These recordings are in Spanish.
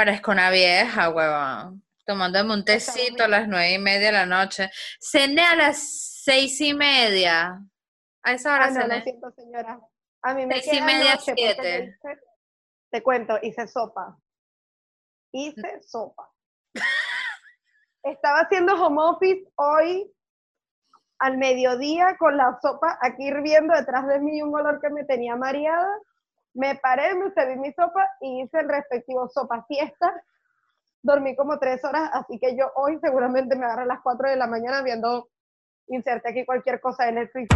Parezco una vieja, huevón. Tomándome un tecito a las nueve y media de la noche. Cené a las seis y media. A esa hora Ah, no, cené. lo siento, señora. A mí me Seis y media, noche siete. hice- Te cuento, hice sopa. Hice sopa. Estaba haciendo home office hoy al mediodía con la sopa aquí hirviendo detrás de mí un olor que me tenía mareada. Me paré, me serví mi sopa y hice el respectivo sopa fiesta. Dormí como tres horas, así que yo hoy seguramente me agarro a las 4 de la mañana viendo, inserte aquí cualquier cosa de Netflix.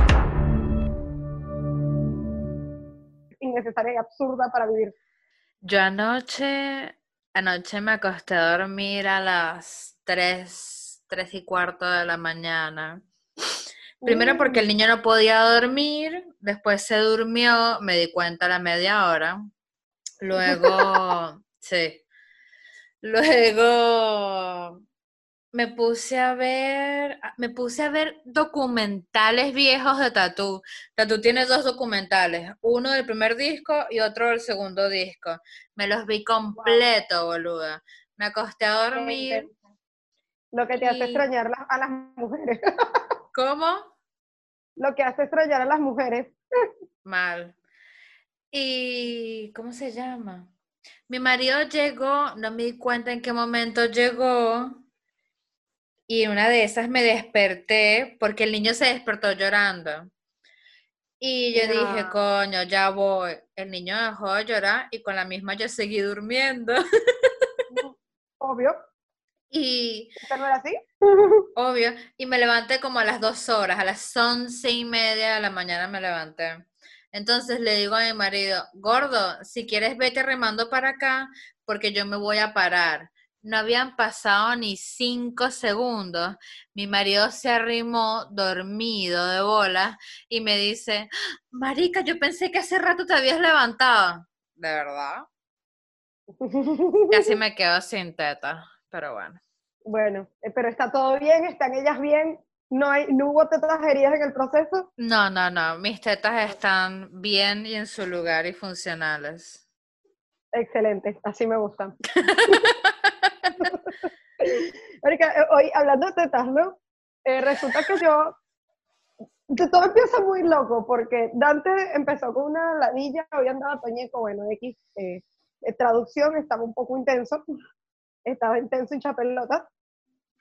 Innecesaria y absurda para vivir. Yo anoche, anoche me acosté a dormir a las 3, 3 y cuarto de la mañana. Primero porque el niño no podía dormir, después se durmió, me di cuenta a la media hora. Luego, sí. Luego me puse a ver, me puse a ver documentales viejos de Tatú. Tatú tiene dos documentales, uno del primer disco y otro del segundo disco. Me los vi completo, boluda. Me acosté a dormir. Lo que te hace extrañar a las mujeres. ¿Cómo? Lo que hace extrañar a las mujeres. Mal. Y, ¿cómo se llama? Mi marido llegó, no me di cuenta en qué momento llegó, y una de esas me desperté porque el niño se despertó llorando. Y yo dije, No. coño, ya voy. El niño dejó de llorar y con la misma yo seguí durmiendo. Obvio. Y, ¿Esto no era así? obvio, y me levanté como a las dos horas, a las once y media de la mañana me levanté. Entonces le digo a mi marido, gordo, si quieres vete remando para acá porque yo me voy a parar. No habían pasado ni cinco segundos. Mi marido se arrimó dormido de bola y me dice, Marica, yo pensé que hace rato te habías levantado. ¿De verdad? Casi me quedo sin teta, pero bueno. Bueno, eh, pero está todo bien, están ellas bien, no, hay, no hubo tetas heridas en el proceso. No, no, no. Mis tetas están bien y en su lugar y funcionales. Excelente, así me gustan. Marica, eh, hoy hablando de tetas, ¿no? Eh, resulta que yo, todo empieza muy loco, porque Dante empezó con una ladilla, hoy andaba Toñeco, bueno, X, eh, eh, traducción, estaba un poco intenso, estaba intenso, hincha pelota,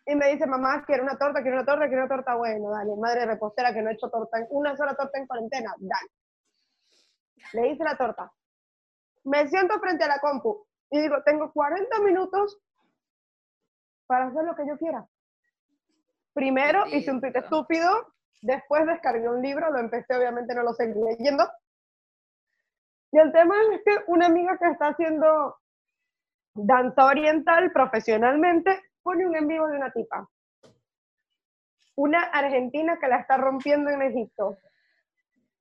y me dice, mamá, quiero una torta, quiero una torta, quiero una torta, bueno, dale, madre repostera que no he hecho torta, en- una sola torta en cuarentena, dale. Le hice la torta. Me siento frente a la compu y digo, tengo 40 minutos para hacer lo que yo quiera. Primero hice un tweet estúpido, después descargué un libro, lo empecé, obviamente no lo seguí leyendo. Y el tema es que una amiga que está haciendo danza oriental profesionalmente pone un en vivo de una tipa. Una argentina que la está rompiendo en Egipto.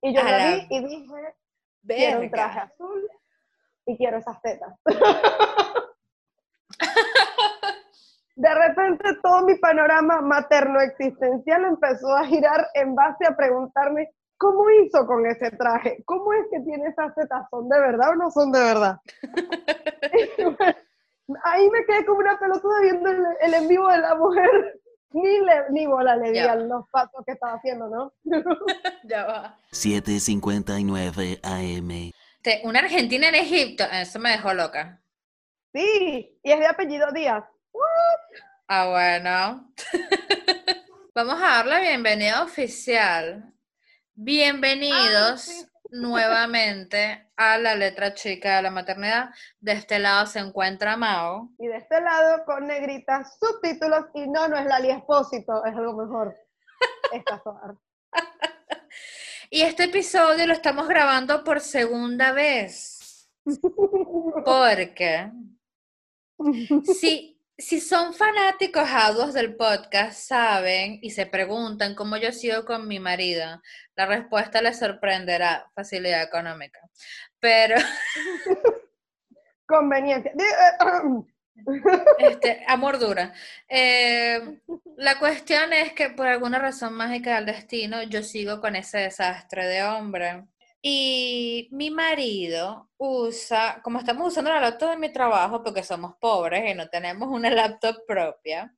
Y yo A la la vi y dije, quiero un traje Verga. azul y quiero esas tetas. De repente todo mi panorama materno existencial empezó a girar en base a preguntarme cómo hizo con ese traje, cómo es que tiene esas tetas, ¿son de verdad o no son de verdad? Ahí me quedé como una pelotuda viendo el, el en vivo de la mujer. Ni, le, ni bola le di a los pasos que estaba haciendo, ¿no? Ya va. 7:59 AM. Una argentina en Egipto, eso me dejó loca. Sí, y es de apellido Díaz. Ah, bueno. Vamos a dar la bienvenida oficial. Bienvenidos sí. Nuevamente a la letra chica de la maternidad. De este lado se encuentra Mao. Y de este lado, con negritas, subtítulos, y no, no es Lali Espósito, es algo mejor. Y este episodio lo estamos grabando por segunda vez. Porque si, si son fanáticos agudos del podcast, saben y se preguntan cómo yo sigo con mi marido, la respuesta les sorprenderá, facilidad económica. Pero Conveniencia. Di- eh, este, amor dura. Eh, la cuestión es que por alguna razón mágica del destino, yo sigo con ese desastre de hombre. Y mi marido usa, como estamos usando la laptop de mi trabajo, porque somos pobres y no tenemos una laptop propia,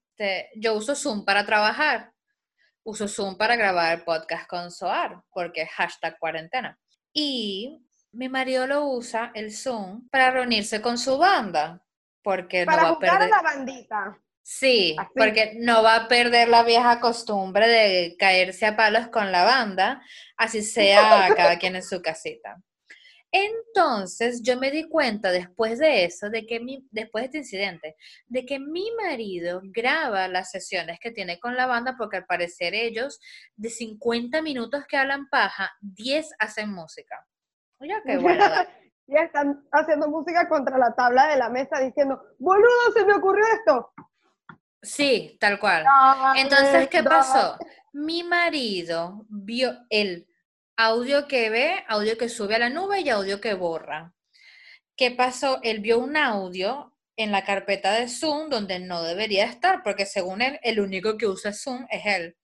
yo uso Zoom para trabajar. Uso Zoom para grabar podcast con Soar, porque es hashtag cuarentena. Y mi marido lo usa, el Zoom, para reunirse con su banda, porque Para no va a jugar perder... a la bandita. Sí, Así. porque no va a perder la vieja costumbre de caerse a palos con la banda, así sea cada quien en su casita. Entonces yo me di cuenta después de eso, de que mi, después de este incidente, de que mi marido graba las sesiones que tiene con la banda porque al parecer ellos de 50 minutos que hablan paja, 10 hacen música. Oye, qué bueno. y están haciendo música contra la tabla de la mesa diciendo, boludo, se me ocurrió esto. Sí, tal cual. Entonces, ¿qué pasó? Mi marido vio el audio que ve, audio que sube a la nube y audio que borra. ¿Qué pasó? Él vio un audio en la carpeta de Zoom donde no debería estar, porque según él, el único que usa Zoom es él.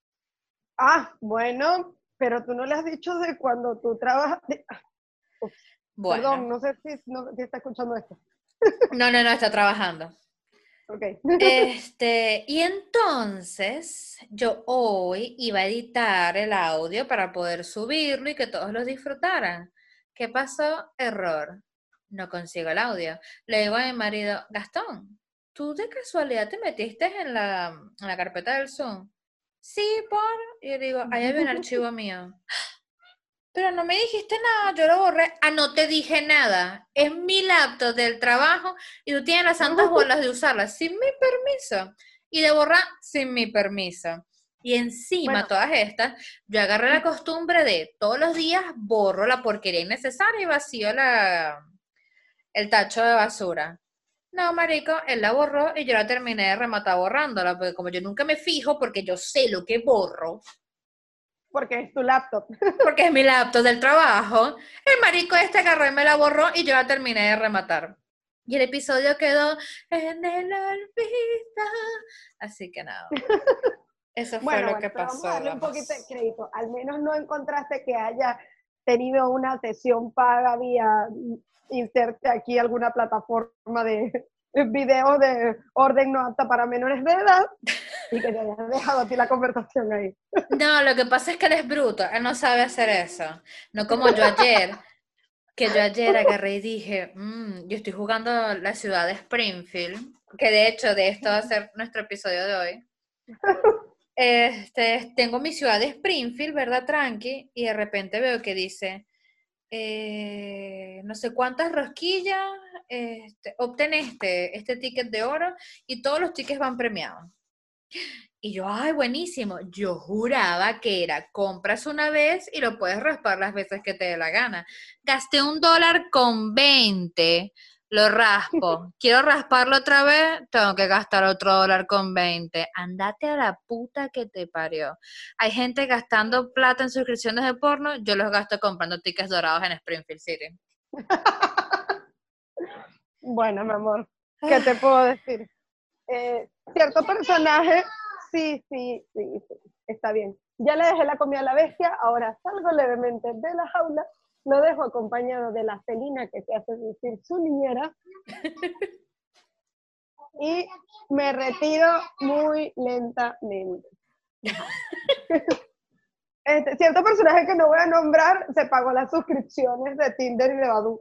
Ah, bueno, pero tú no le has dicho de cuando tú trabajas. de- Bueno, Perdón, no sé si, no- si está escuchando esto. no, no, no, está trabajando. Este, y entonces yo hoy iba a editar el audio para poder subirlo y que todos lo disfrutaran. ¿Qué pasó? Error. No consigo el audio. Le digo a mi marido, Gastón, ¿tú de casualidad te metiste en la, en la carpeta del Zoom? Sí, por. Y yo digo, ahí había un archivo mío. Pero no me dijiste nada, yo lo borré. Ah, no te dije nada. Es mi laptop del trabajo y tú tienes las santas bolas de usarla sin mi permiso y de borrar sin mi permiso. Y encima, Bueno. todas estas, yo agarré la costumbre de todos los días borro la porquería innecesaria y vacío la, el tacho de basura. No, marico, él la borró y yo la terminé de rematar borrándola, porque como yo nunca me fijo, porque yo sé lo que borro, Porque es tu laptop. porque es mi laptop del trabajo, el marico este agarró y me la borró y yo la terminé de rematar. Y el episodio quedó en el olvido. Así que nada. Eso fue Bueno, lo bueno, que pasó. vamos a darle un poquito de crédito. Al menos no encontraste que haya tenido una sesión paga vía inserte aquí alguna plataforma de video de orden no apta para menores de edad y que te hayas dejado a ti la conversación ahí. No, lo que pasa es que él es bruto, él no sabe hacer eso. No como yo ayer, que yo ayer agarré y dije, "Mm, yo estoy jugando la ciudad de Springfield, que de hecho de esto va a ser nuestro episodio de hoy. Este, tengo mi ciudad de Springfield, ¿verdad? Tranqui, y de repente veo que dice, eh, no sé cuántas rosquillas, este, obtén este, este ticket de oro y todos los tickets van premiados. Y yo, ay, buenísimo. Yo juraba que era compras una vez y lo puedes raspar las veces que te dé la gana. Gasté un dólar con 20, lo raspo. Quiero rasparlo otra vez, tengo que gastar otro dólar con 20. Andate a la puta que te parió. Hay gente gastando plata en suscripciones de porno, yo los gasto comprando tickets dorados en Springfield City. Bueno, mi amor, ¿qué te puedo decir? Eh, cierto personaje, sí, sí, sí, sí, está bien. Ya le dejé la comida a la bestia, ahora salgo levemente de la jaula, lo dejo acompañado de la felina que se hace decir su niñera y me retiro muy lentamente. Este, cierto personaje que no voy a nombrar se pagó las suscripciones de Tinder y de Badoo.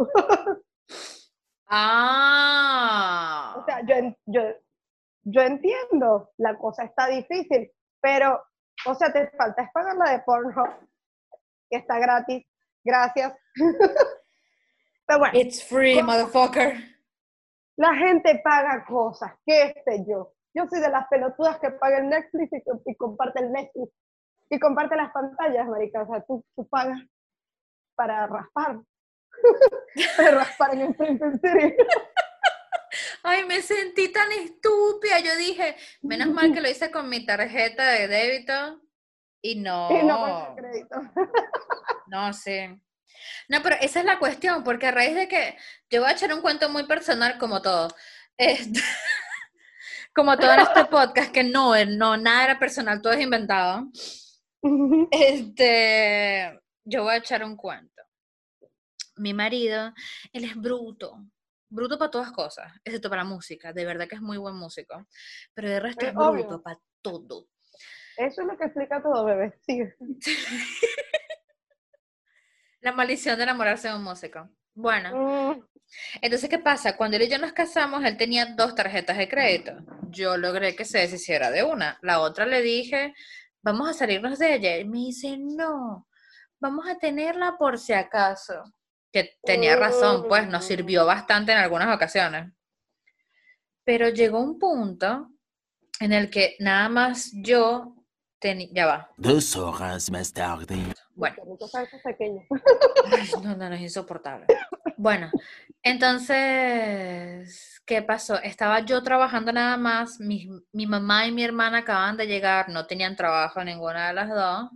Ah. O sea, yo, yo entiendo, la cosa está difícil, pero, o sea, te falta es pagar la de Pornhub, que está gratis, gracias. pero bueno, It's free, motherfucker. la gente paga cosas, qué sé yo. Yo soy de las pelotudas que paga el Netflix y, co- y comparte el Netflix. Y comparte las pantallas, marica. O sea, tú, tú pagas para raspar. para raspar en el Springfield City. Ay, me sentí tan estúpida. Yo dije, menos mal que lo hice con mi tarjeta de débito. Y no, Y no crédito. no sé. No, pero esa es la cuestión, porque a raíz de que yo voy a echar un cuento muy personal como todo. Este, como todo en este podcast, que no, no, nada era personal, todo es inventado. Este, yo voy a echar un cuento. mi marido, él es bruto, bruto para todas cosas, excepto para la música, de verdad que es muy buen músico, pero de resto Es es bruto para todo. Eso es lo que explica todo, bebé. La maldición de enamorarse de un músico. Bueno, Mm, entonces, ¿qué pasa? Cuando él y yo nos casamos, él tenía dos tarjetas de crédito. Yo logré que se deshiciera de una. La otra le dije, vamos a salirnos de ella. Y me dice, no, vamos a tenerla por si acaso. Que tenía razón, pues nos sirvió bastante en algunas ocasiones. Pero llegó un punto en el que nada más yo tenía, ya va, Dos horas más tarde. bueno. Ay, no, no, no, es insoportable. Bueno, entonces, ¿qué pasó? Estaba yo trabajando nada más, mi, mi mamá y mi hermana acaban de llegar, no tenían trabajo ninguna de las dos.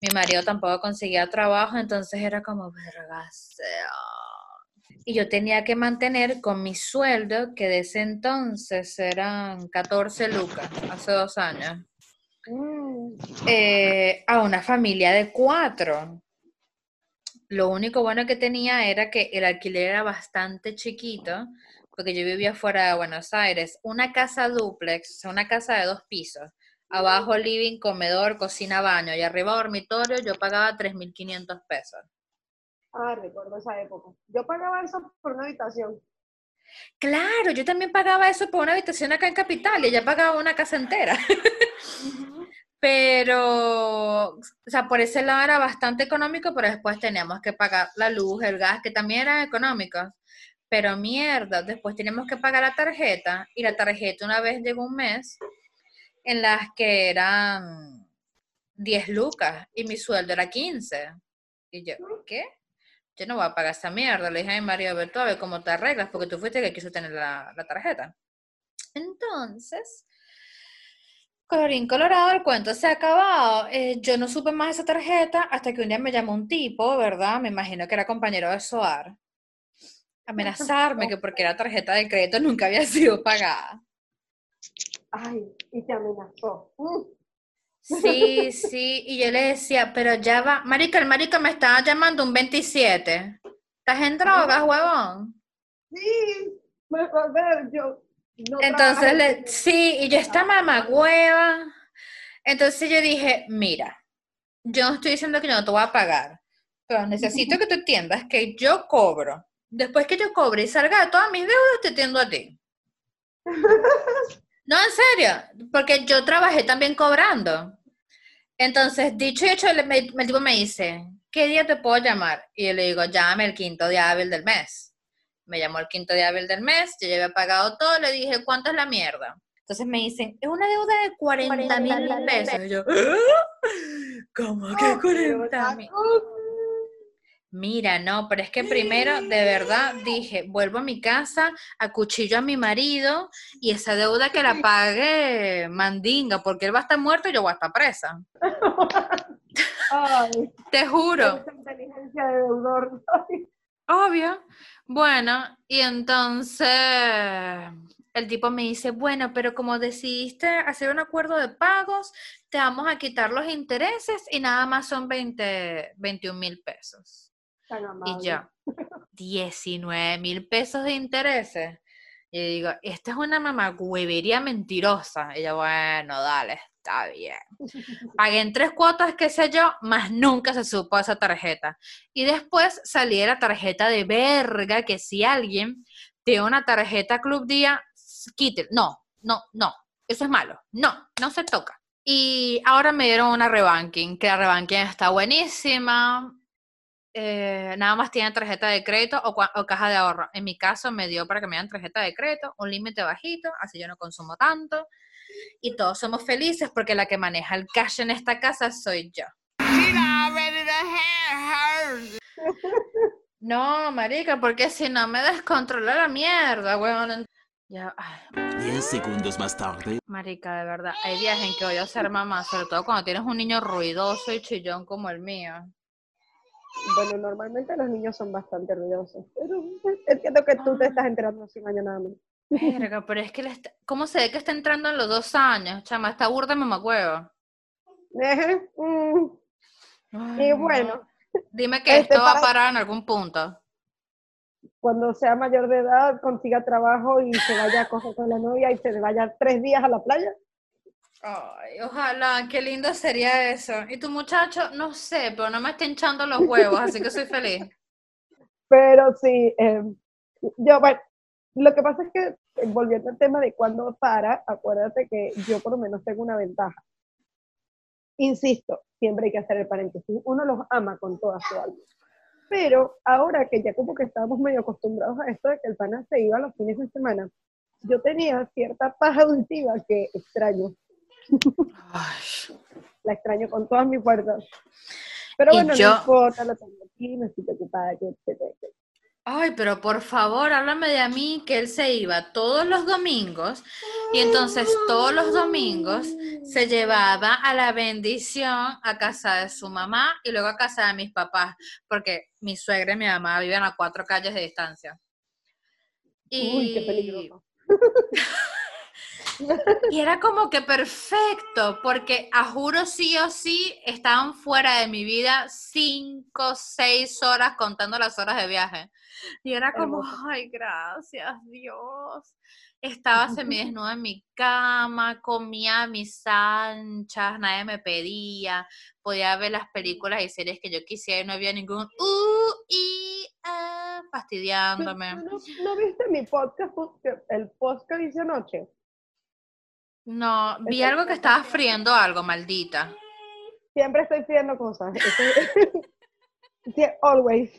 Mi marido tampoco conseguía trabajo, entonces era como, verga sea". Y yo tenía que mantener con mi sueldo, que de ese entonces eran 14 lucas, hace dos años, Mm, eh, a una familia de cuatro. Lo único bueno que tenía era que el alquiler era bastante chiquito, porque yo vivía fuera de Buenos Aires. Una casa sea, una casa de dos pisos. Abajo living, comedor, cocina, baño y arriba dormitorio, yo pagaba 3.500 pesos. Ah, recuerdo esa época. Yo pagaba eso por una habitación. Claro, yo también pagaba eso por una habitación acá en Capital y ella pagaba una casa entera. Pero, o sea, por ese lado era bastante económico, pero después teníamos que pagar la luz, el gas, que también eran económicos. Pero mierda, después teníamos que pagar la tarjeta y la tarjeta una vez llegó un mes en las que eran 10 lucas y mi sueldo era 15. Y yo, ¿qué? Yo no voy a pagar esa mierda. Le dije a mi marido, Alberto, a ver cómo te arreglas, porque tú fuiste el que quiso tener la, la tarjeta. Entonces, colorín colorado, el cuento se ha acabado. Eh, yo no supe más esa tarjeta hasta que un día me llamó un tipo, ¿verdad? Me imagino que era compañero de SOAR. Amenazarme que porque la tarjeta de crédito nunca había sido pagada. Ay, y te amenazó. Mm, Sí, sí, y yo le decía, pero ya va, marica, el marica me estaba llamando un 27. ¿Estás en drogas, huevón? Sí, me acordé, yo. no Entonces, le, sí, y yo esta mamagüeva. Entonces yo dije, mira, yo no estoy diciendo que yo no te voy a pagar, pero necesito que tú entiendas que yo cobro. Después que yo cobre y salga de todas mis deudas, te atiendo a ti. No, en serio, porque yo trabajé también cobrando. Entonces, dicho y hecho, el, el tipo me dice, ¿qué día te puedo llamar? Y yo le digo, llámame el quinto día hábil del mes. Me llamó el quinto día hábil del mes, yo ya había pagado todo, le dije, ¿cuánto es la mierda? Entonces me dicen, es una deuda de 40 mil pesos. Y yo, "¿Ah? ¿cómo que Oh, 40 mil? Mira, no, pero es que primero, de verdad, dije, vuelvo a mi casa, acuchillo a mi marido y esa deuda que la pague mandinga, porque él va a estar muerto y yo voy a estar presa. Ay, Te juro. esa inteligencia de deudor. Obvio. Bueno, y entonces el tipo me dice, bueno, pero como decidiste hacer un acuerdo de pagos, te vamos a quitar los intereses y nada más son 20, 21 mil pesos. Y yo, 19 mil pesos de intereses. Y digo, esta es una mamagüevería mentirosa. Y yo, bueno, dale, está bien. Pagué en tres cuotas, qué sé yo, más nunca se supo esa tarjeta. Y después salí de la tarjeta de verga, que si alguien tiene una tarjeta Club Día, quite. No, no, no. Eso es malo. No, no se toca. Y ahora me dieron una rebanking, que la rebanking está buenísima. Eh, nada más tiene tarjeta de crédito o, cua- o caja de ahorro. En mi caso me dio para que me dieran tarjeta de crédito, un límite bajito, así yo no consumo tanto. Y todos somos felices porque la que maneja el cash en esta casa soy yo. No, marica, porque si no me descontrola la mierda, weón. Ya, ay, 10 segundos más tarde. marica, de verdad, hay días en que voy a ser mamá, sobre todo cuando tienes un niño ruidoso y chillón como el mío. Bueno, normalmente los niños son bastante ruidosos, pero entiendo que tú te estás enterando hace un año nada más. Verga, pero es que está- ¿cómo se ve que está entrando en los dos años? Chama, está burda mamacuevo. Ejé, mm, Y no. bueno, Dime que Este, esto va a para- parar en algún punto. Cuando sea mayor de edad, consiga trabajo y se vaya a coger con la novia y se vaya tres días a la playa. Ay, ojalá, qué lindo sería eso. Y tu muchacho, no sé, pero no me está hinchando los huevos, así que soy feliz. Pero sí, eh, yo, bueno, lo que pasa es que, eh, volviendo al tema de cuándo para, acuérdate que yo por lo menos tengo una ventaja. Insisto, siempre hay que hacer el paréntesis. Uno los ama con toda su alma. Pero ahora que ya como que estábamos medio acostumbrados a esto de que el pana se iba los fines de semana, yo tenía cierta paz adultiva que extraño. Ay, La extraño con todas mis fuerzas. Pero Y bueno, yo- no importa, lo tengo aquí, me estoy ocupada, que etcétera, etcétera. ay, pero por favor, háblame de a mí que él se iba todos los domingos y entonces todos los domingos se llevaba a la bendición a casa de su mamá y luego a casa de mis papás, porque mi suegra y mi mamá viven a cuatro calles de distancia. Uy, qué Y- peligroso. Y era como que perfecto, porque a juro sí o sí estaban fuera de mi vida cinco, seis horas contando las horas de viaje. Y era como, ay, gracias Dios. Estaba semidesnuda en mi cama, comía a mis anchas, nadie me pedía, podía ver las películas y series que yo quisiera y no había ningún uh, y, ¿Tú- fastidiándome. tú ¿No, no viste mi podcast, el post que hice anoche? No, vi algo que estaba friendo algo, maldita. Siempre estoy pidiendo cosas. Sí, always.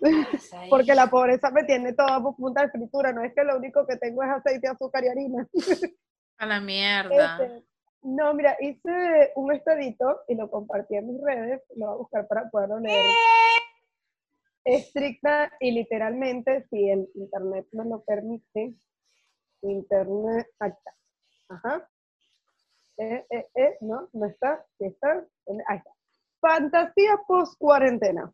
Porque la pobreza me tiene toda punta de fritura. No es que lo único que tengo es aceite, azúcar y harina. A la mierda. Este, no, mira, hice un estadito y lo compartí en mis redes. Lo voy a buscar para poderlo leer. Estricta y literalmente, si el internet me lo permite. Internet, está. Ajá. Eh, eh, eh, no, no está. ¿Sí está? Ahí está. Fantasía post cuarentena.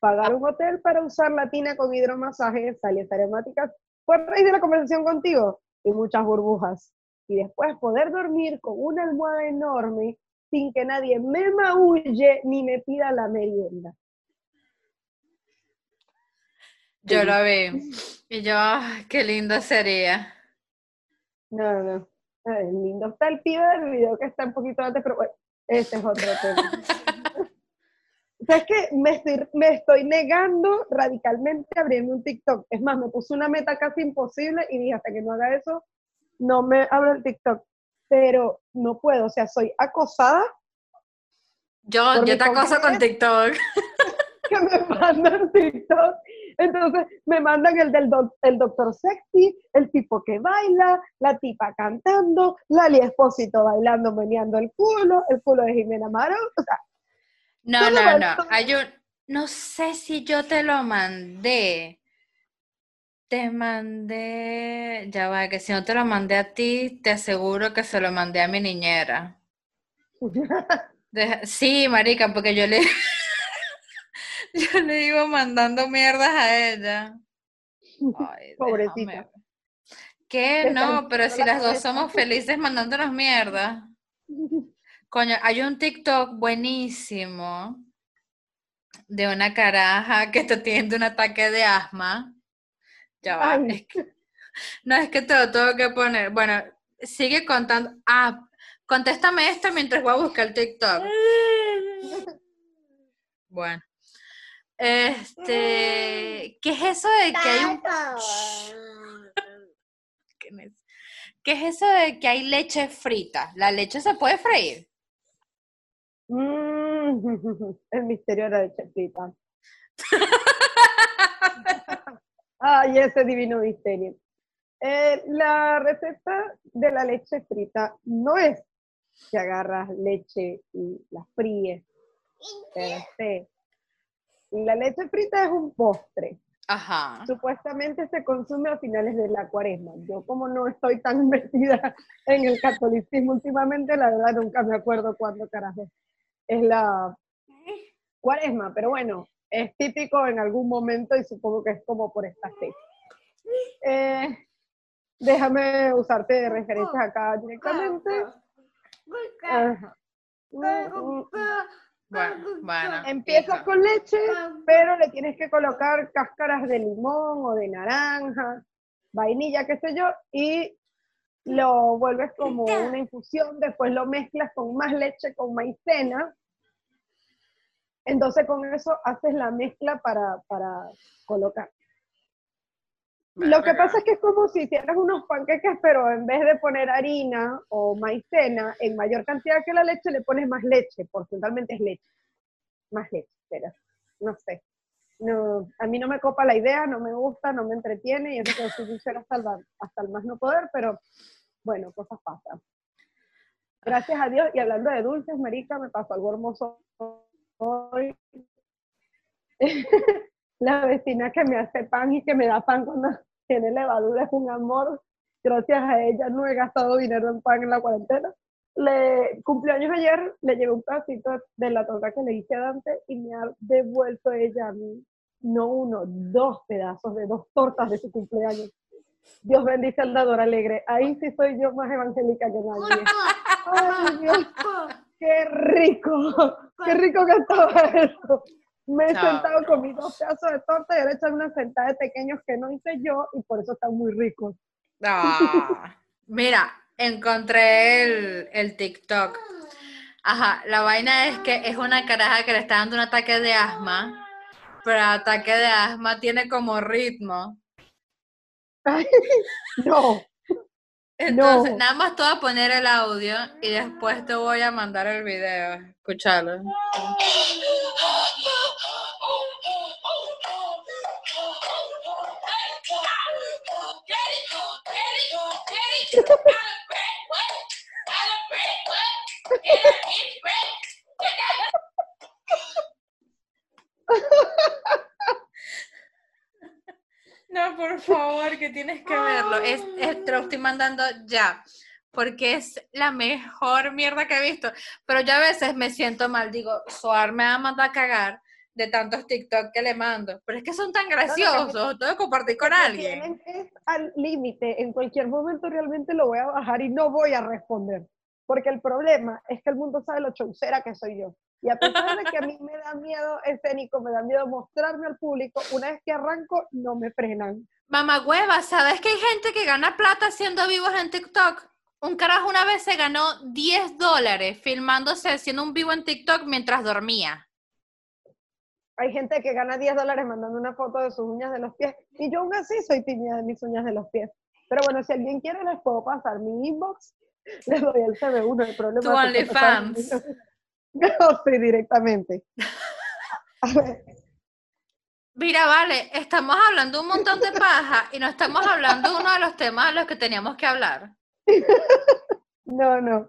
Pagar un hotel para usar la tina con hidromasaje, salidas aromáticas, por raíz de la conversación contigo y muchas burbujas. Y después poder dormir con una almohada enorme sin que nadie me maulle ni me pida la merienda. Yo lo vi. Y yo, ay, qué lindo sería. No, no. Ay, lindo está el pibe del video que está un poquito antes, pero bueno, ese es otro tema. O sea, es que me estoy, me estoy negando radicalmente a abrirme un TikTok. Es más, me puse una meta casi imposible y dije, hasta que no haga eso, no me abro el TikTok. Pero no puedo, o sea, soy acosada Yo, yo te acoso con. TikTok. que me mandan TikTok. Entonces me mandan el del doc- el doctor sexy, el tipo que baila, la tipa cantando, Lali Espósito bailando, meneando el culo, el culo de Jimena. O sea, No, no, no. Hay un, no sé si yo te lo mandé. Te mandé, ya va, que si no te lo mandé a ti, te aseguro que se lo mandé a mi niñera. Sí, marica, porque yo le, yo le iba mandando mierdas a ella. Ay, Pobrecita. ¿Qué? No, pero si la las dos somos felices mandándonos mierda. Coño, hay un TikTok buenísimo de una caraja que está teniendo un ataque de asma. Ya va. Ay. es que- no, es que te lo tengo que poner. Bueno, sigue contando. Ah, contéstame esto mientras voy a buscar el TikTok. Bueno. Este, ¿qué es eso de que hay un ¿Qué es? ¿Qué es eso de que hay leche frita? ¿La leche se puede freír? Mm, el misterio de la leche frita. Ay, ese divino misterio. Eh, la receta de la leche frita no es que agarras leche y la fríes. per se. La leche frita es un postre. Ajá. Supuestamente se consume a finales de la cuaresma. Yo como no estoy tan metida en el catolicismo últimamente, la verdad nunca me acuerdo cuándo carajo es la cuaresma, pero bueno, es típico en algún momento y supongo que es como por esta fecha. Eh, déjame usarte de referencias acá directamente. Ajá. Bueno, bueno. Empiezas con leche, pero le tienes que colocar cáscaras de limón o de naranja, vainilla, qué sé yo, y lo vuelves como una infusión, después lo mezclas con más leche, con maicena. Entonces con eso haces la mezcla para, para colocar. Lo que pasa es que es como si hicieras unos panqueques, pero en vez de poner harina o maicena en mayor cantidad que la leche, le pones más leche, porcentualmente es leche. Más leche, pero no sé. No, a mí no me copa la idea, no me gusta, no me entretiene, y eso que soy sincera hasta el, hasta el más no poder, pero bueno, cosas pasan. Gracias a Dios, y hablando de dulces, Marica, me pasó algo hermoso hoy. la vecina que me hace pan y que me da pan cuando tiene levadura es un amor. Gracias a ella no he gastado dinero en pan en la cuarentena. Le cumpleaños ayer, le llevé un pedacito de la torta que le hice a Dante y me ha devuelto ella a mí, no uno, dos pedazos de dos tortas de su cumpleaños. Dios bendice al dador alegre. Ahí sí soy yo más evangélica que nadie. Ay, Dios, qué rico, qué rico que estaba eso. Me he sentado con mis dos pedazos de torta y ahora he hecho una sentada de pequeños que no hice yo y por eso están muy ricos. Ah, mira, encontré el, el TikTok. Ajá, la vaina es que es una caraja que le está dando un ataque de asma, pero el ataque de asma tiene como ritmo. Ay, no, Entonces, No. nada más te voy a poner el audio y después te voy a mandar el video. Escúchalo. No, por favor, que tienes que verlo. Es, es- te lo estoy mandando ya, porque es la mejor mierda que he visto. Pero yo a veces me siento mal, digo, Suar me va a mandar a cagar de tantos TikTok que le mando. Pero es que son tan graciosos, tengo que compartir con alguien. es al límite. En cualquier momento realmente lo voy a bajar y no voy a responder. Porque el problema es que el mundo sabe lo chaucera que soy yo. Y a pesar de que a mí me da miedo escénico, me da miedo mostrarme al público, una vez que arranco, no me frenan. Mamá hueva, ¿sabes que hay gente que gana plata haciendo vivos en TikTok? Un carajo una vez se ganó 10 dólares filmándose haciendo un vivo en TikTok mientras dormía. Hay gente que gana 10 dólares mandando una foto de sus uñas de los pies. Y yo aún así soy tímida de mis uñas de los pies. Pero bueno, si alguien quiere, les puedo pasar mi inbox. Les doy el CB1, el problema. Tu OnlyFans. No, sí, directamente. A ver, Mira, vale, estamos hablando un montón de paja y no estamos hablando de uno de los temas de los que teníamos que hablar. no, no.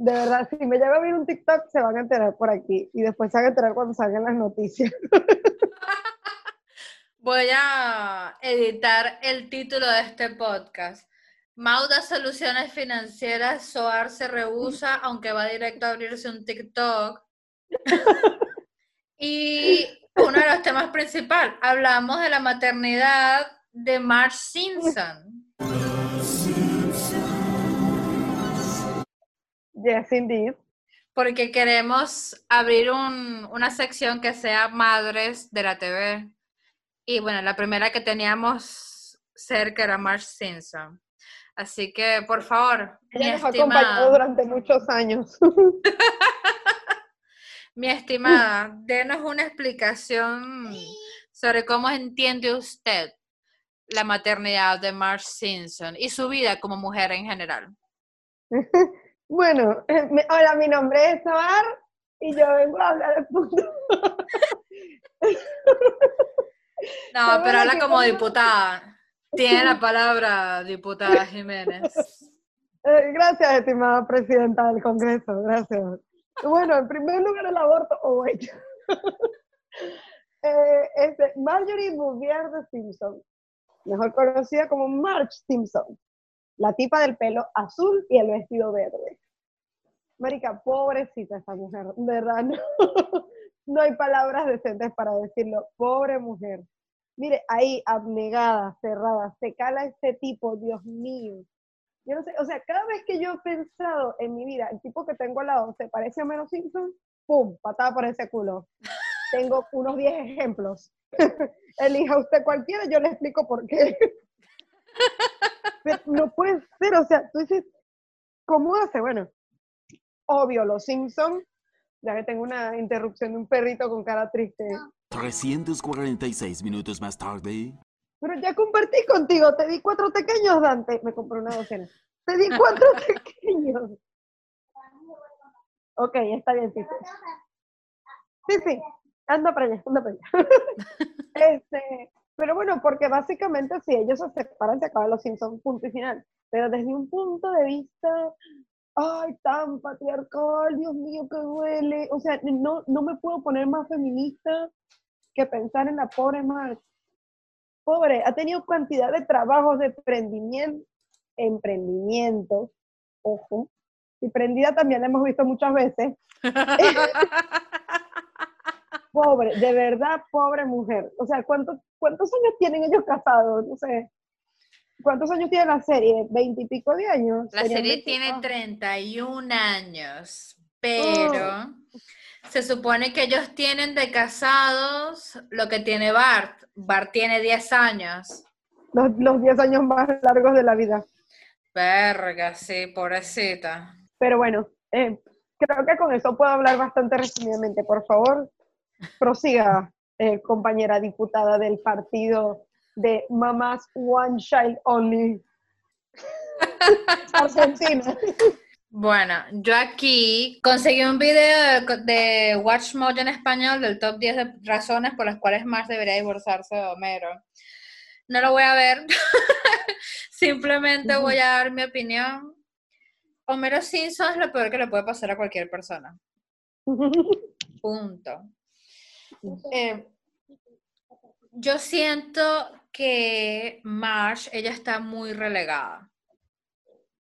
De verdad, si me llega a ver un TikTok, se van a enterar por aquí. Y después se van a enterar cuando salgan las noticias. Voy a editar el título de este podcast. Mau da soluciones financieras, Soar se rehúsa, aunque va directo a abrirse un TikTok. Y uno de los temas principales, hablamos de la maternidad de Marge Simpson. Yes, indeed. Porque queremos abrir un- una sección que sea madres de la TV. Y bueno, la primera que teníamos cerca era Marge Simpson. Así que, por favor, mi Ella nos estimada, durante muchos años. mi estimada, denos una explicación sobre cómo entiende usted la maternidad de Marge Simpson y su vida como mujer en general. Bueno, me- hola, mi nombre es Soar y yo vengo a hablar de punto. No, pero habla como diputada. Tiene la palabra, diputada Jiménez. Eh, Gracias, estimada presidenta del Congreso, gracias. Bueno, en primer lugar el aborto, oh. Eh, este, Marjorie Bouvier de Simpson, mejor conocida como Marge Simpson, la tipa del pelo azul y el vestido verde. Marica, pobrecita esa mujer, verdad, no, no hay palabras decentes para decirlo, pobre mujer. Mire, ahí, abnegada, cerrada, se cala este tipo, Dios mío. Yo no sé, o sea, cada vez que yo he pensado en mi vida, el tipo que tengo al lado se parece a Mero Simpson, ¡pum! Patada por ese culo. Tengo unos 10 ejemplos. Elija usted cualquiera, yo le explico por qué. Pero no puede ser, o sea, tú dices, ¿cómo hace? Bueno, obvio, los Simpsons, ya que tengo una interrupción de un perrito con cara triste. 346 minutos más tarde. Pero ya compartí contigo, te di cuatro pequeños, Dante. Me compré una docena. Te di cuatro pequeños. Ok, está bien, sí. Sí, sí, anda para allá, anda para allá. este, pero bueno, porque básicamente si ellos se separan, se acaban los Simpsons, punto y final. Pero desde un punto de vista, ay, tan patriarcal, Dios mío, que duele. O sea, no, no me puedo poner más feminista que pensar en la pobre Marx. Pobre, ha tenido cantidad de trabajos de emprendimiento, ojo, y prendida también la hemos visto muchas veces. pobre, de verdad, pobre mujer. O sea, ¿cuántos, ¿cuántos años tienen ellos casados? No sé. ¿Cuántos años tiene la serie? ¿Veinte y pico de años? La serie 20 tiene ah. 31 años, pero Oh. se supone que ellos tienen de casados lo que tiene Bart. Bart tiene 10 años. Los, los 10 años más largos de la vida. Verga, sí, pobrecita. Pero bueno, eh, creo que con eso puedo hablar bastante resumidamente. Por favor, prosiga, eh, compañera diputada del partido de Mamás One Child Only. Argentina. Bueno, yo aquí conseguí un video de, de WatchMojo en español del top 10 de razones por las cuales Marge debería divorciarse de Homero. No lo voy a ver, simplemente voy a dar mi opinión. Homero Simpson es lo peor que le puede pasar a cualquier persona. Punto. Eh, yo siento que Marge, ella está muy relegada.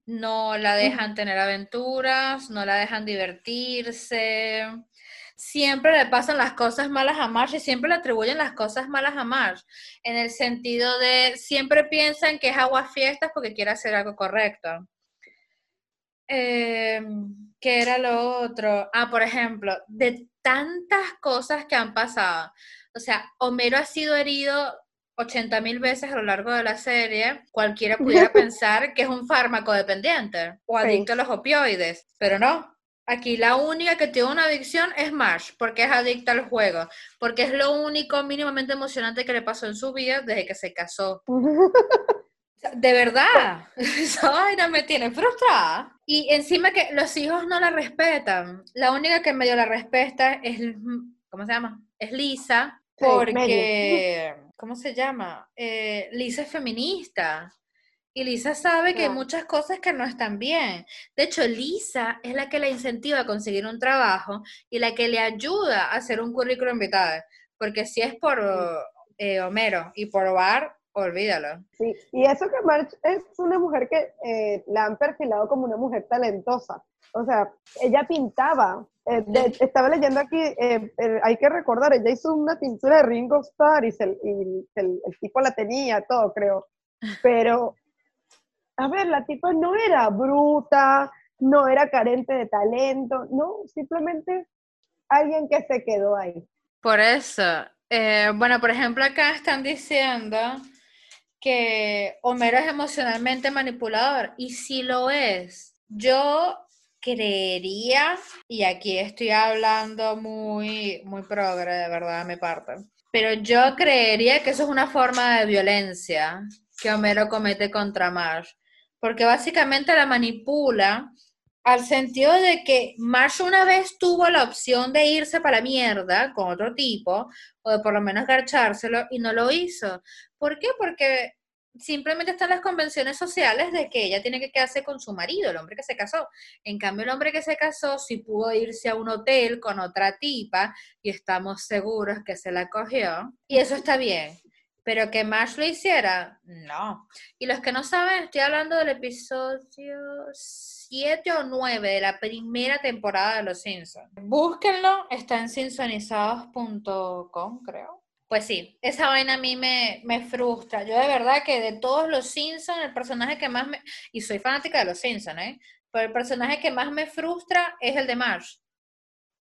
No la dejan tener aventuras, no la dejan divertirse. Siempre le pasan las cosas malas a Marge y siempre le atribuyen las cosas malas a Marge. En el sentido de siempre piensan que es agua fiestas porque quiere hacer algo correcto. Eh, ¿Qué era lo otro? Ah, por ejemplo, de tantas cosas que han pasado. O sea, Homero ha sido herido 80 mil veces a lo largo de la serie. Cualquiera pudiera pensar que es un fármaco dependiente o Sí. adicto a los opioides, pero no. Aquí la única que tiene una adicción es Marsh, porque es adicta al juego, porque es lo único mínimamente emocionante que le pasó en su vida desde que se casó. De verdad, esa vaina me tiene frustrada. Y encima que los hijos no la respetan. La única que medio la respeta es, ¿cómo se llama? Es Lisa, Sí, porque, ¿cómo se llama? Eh, Lisa es feminista. Y Lisa sabe que hay muchas cosas que no están bien. De hecho, Lisa es la que la incentiva a conseguir un trabajo y la que le ayuda a hacer un currículum vitae. Porque si es por eh, Homero y por Bar, olvídalo. Sí, y eso que Marge es una mujer que eh, la han perfilado como una mujer talentosa. O sea, ella pintaba. eh, de- estaba leyendo aquí, eh, hay que recordar, ella hizo una pintura de Ringo Starr y, se- y el, el tipo la tenía, todo creo. Pero, a ver, la tipa no era bruta, no era carente de talento, no, simplemente alguien que se quedó ahí. Por eso, eh, bueno, por ejemplo, acá están diciendo que Homero es emocionalmente manipulador y si lo es, yo creería, y aquí estoy hablando muy, muy progre, de verdad, de mi parte, pero yo creería que eso es una forma de violencia que Homero comete contra Marge, porque básicamente la manipula al sentido de que Marge una vez tuvo la opción de irse para la mierda con otro tipo, o de por lo menos garchárselo, y no lo hizo. ¿Por qué? Porque simplemente están las convenciones sociales de que ella tiene que quedarse con su marido, el hombre que se casó. En cambio, el hombre que se casó sí pudo irse a un hotel con otra tipa, y estamos seguros que se la cogió, y eso está bien. Pero que Marge lo hiciera, no. Y los que no saben, estoy hablando del episodio 7 o 9 de la primera temporada de Los Simpsons. Búsquenlo, está en simpsonizados.com, creo. Pues sí, esa vaina a mí me, me frustra. Yo de verdad que de todos los Simpsons, el personaje que más me... Y soy fanática de los Simpsons, ¿eh? Pero el personaje que más me frustra es el de Marge.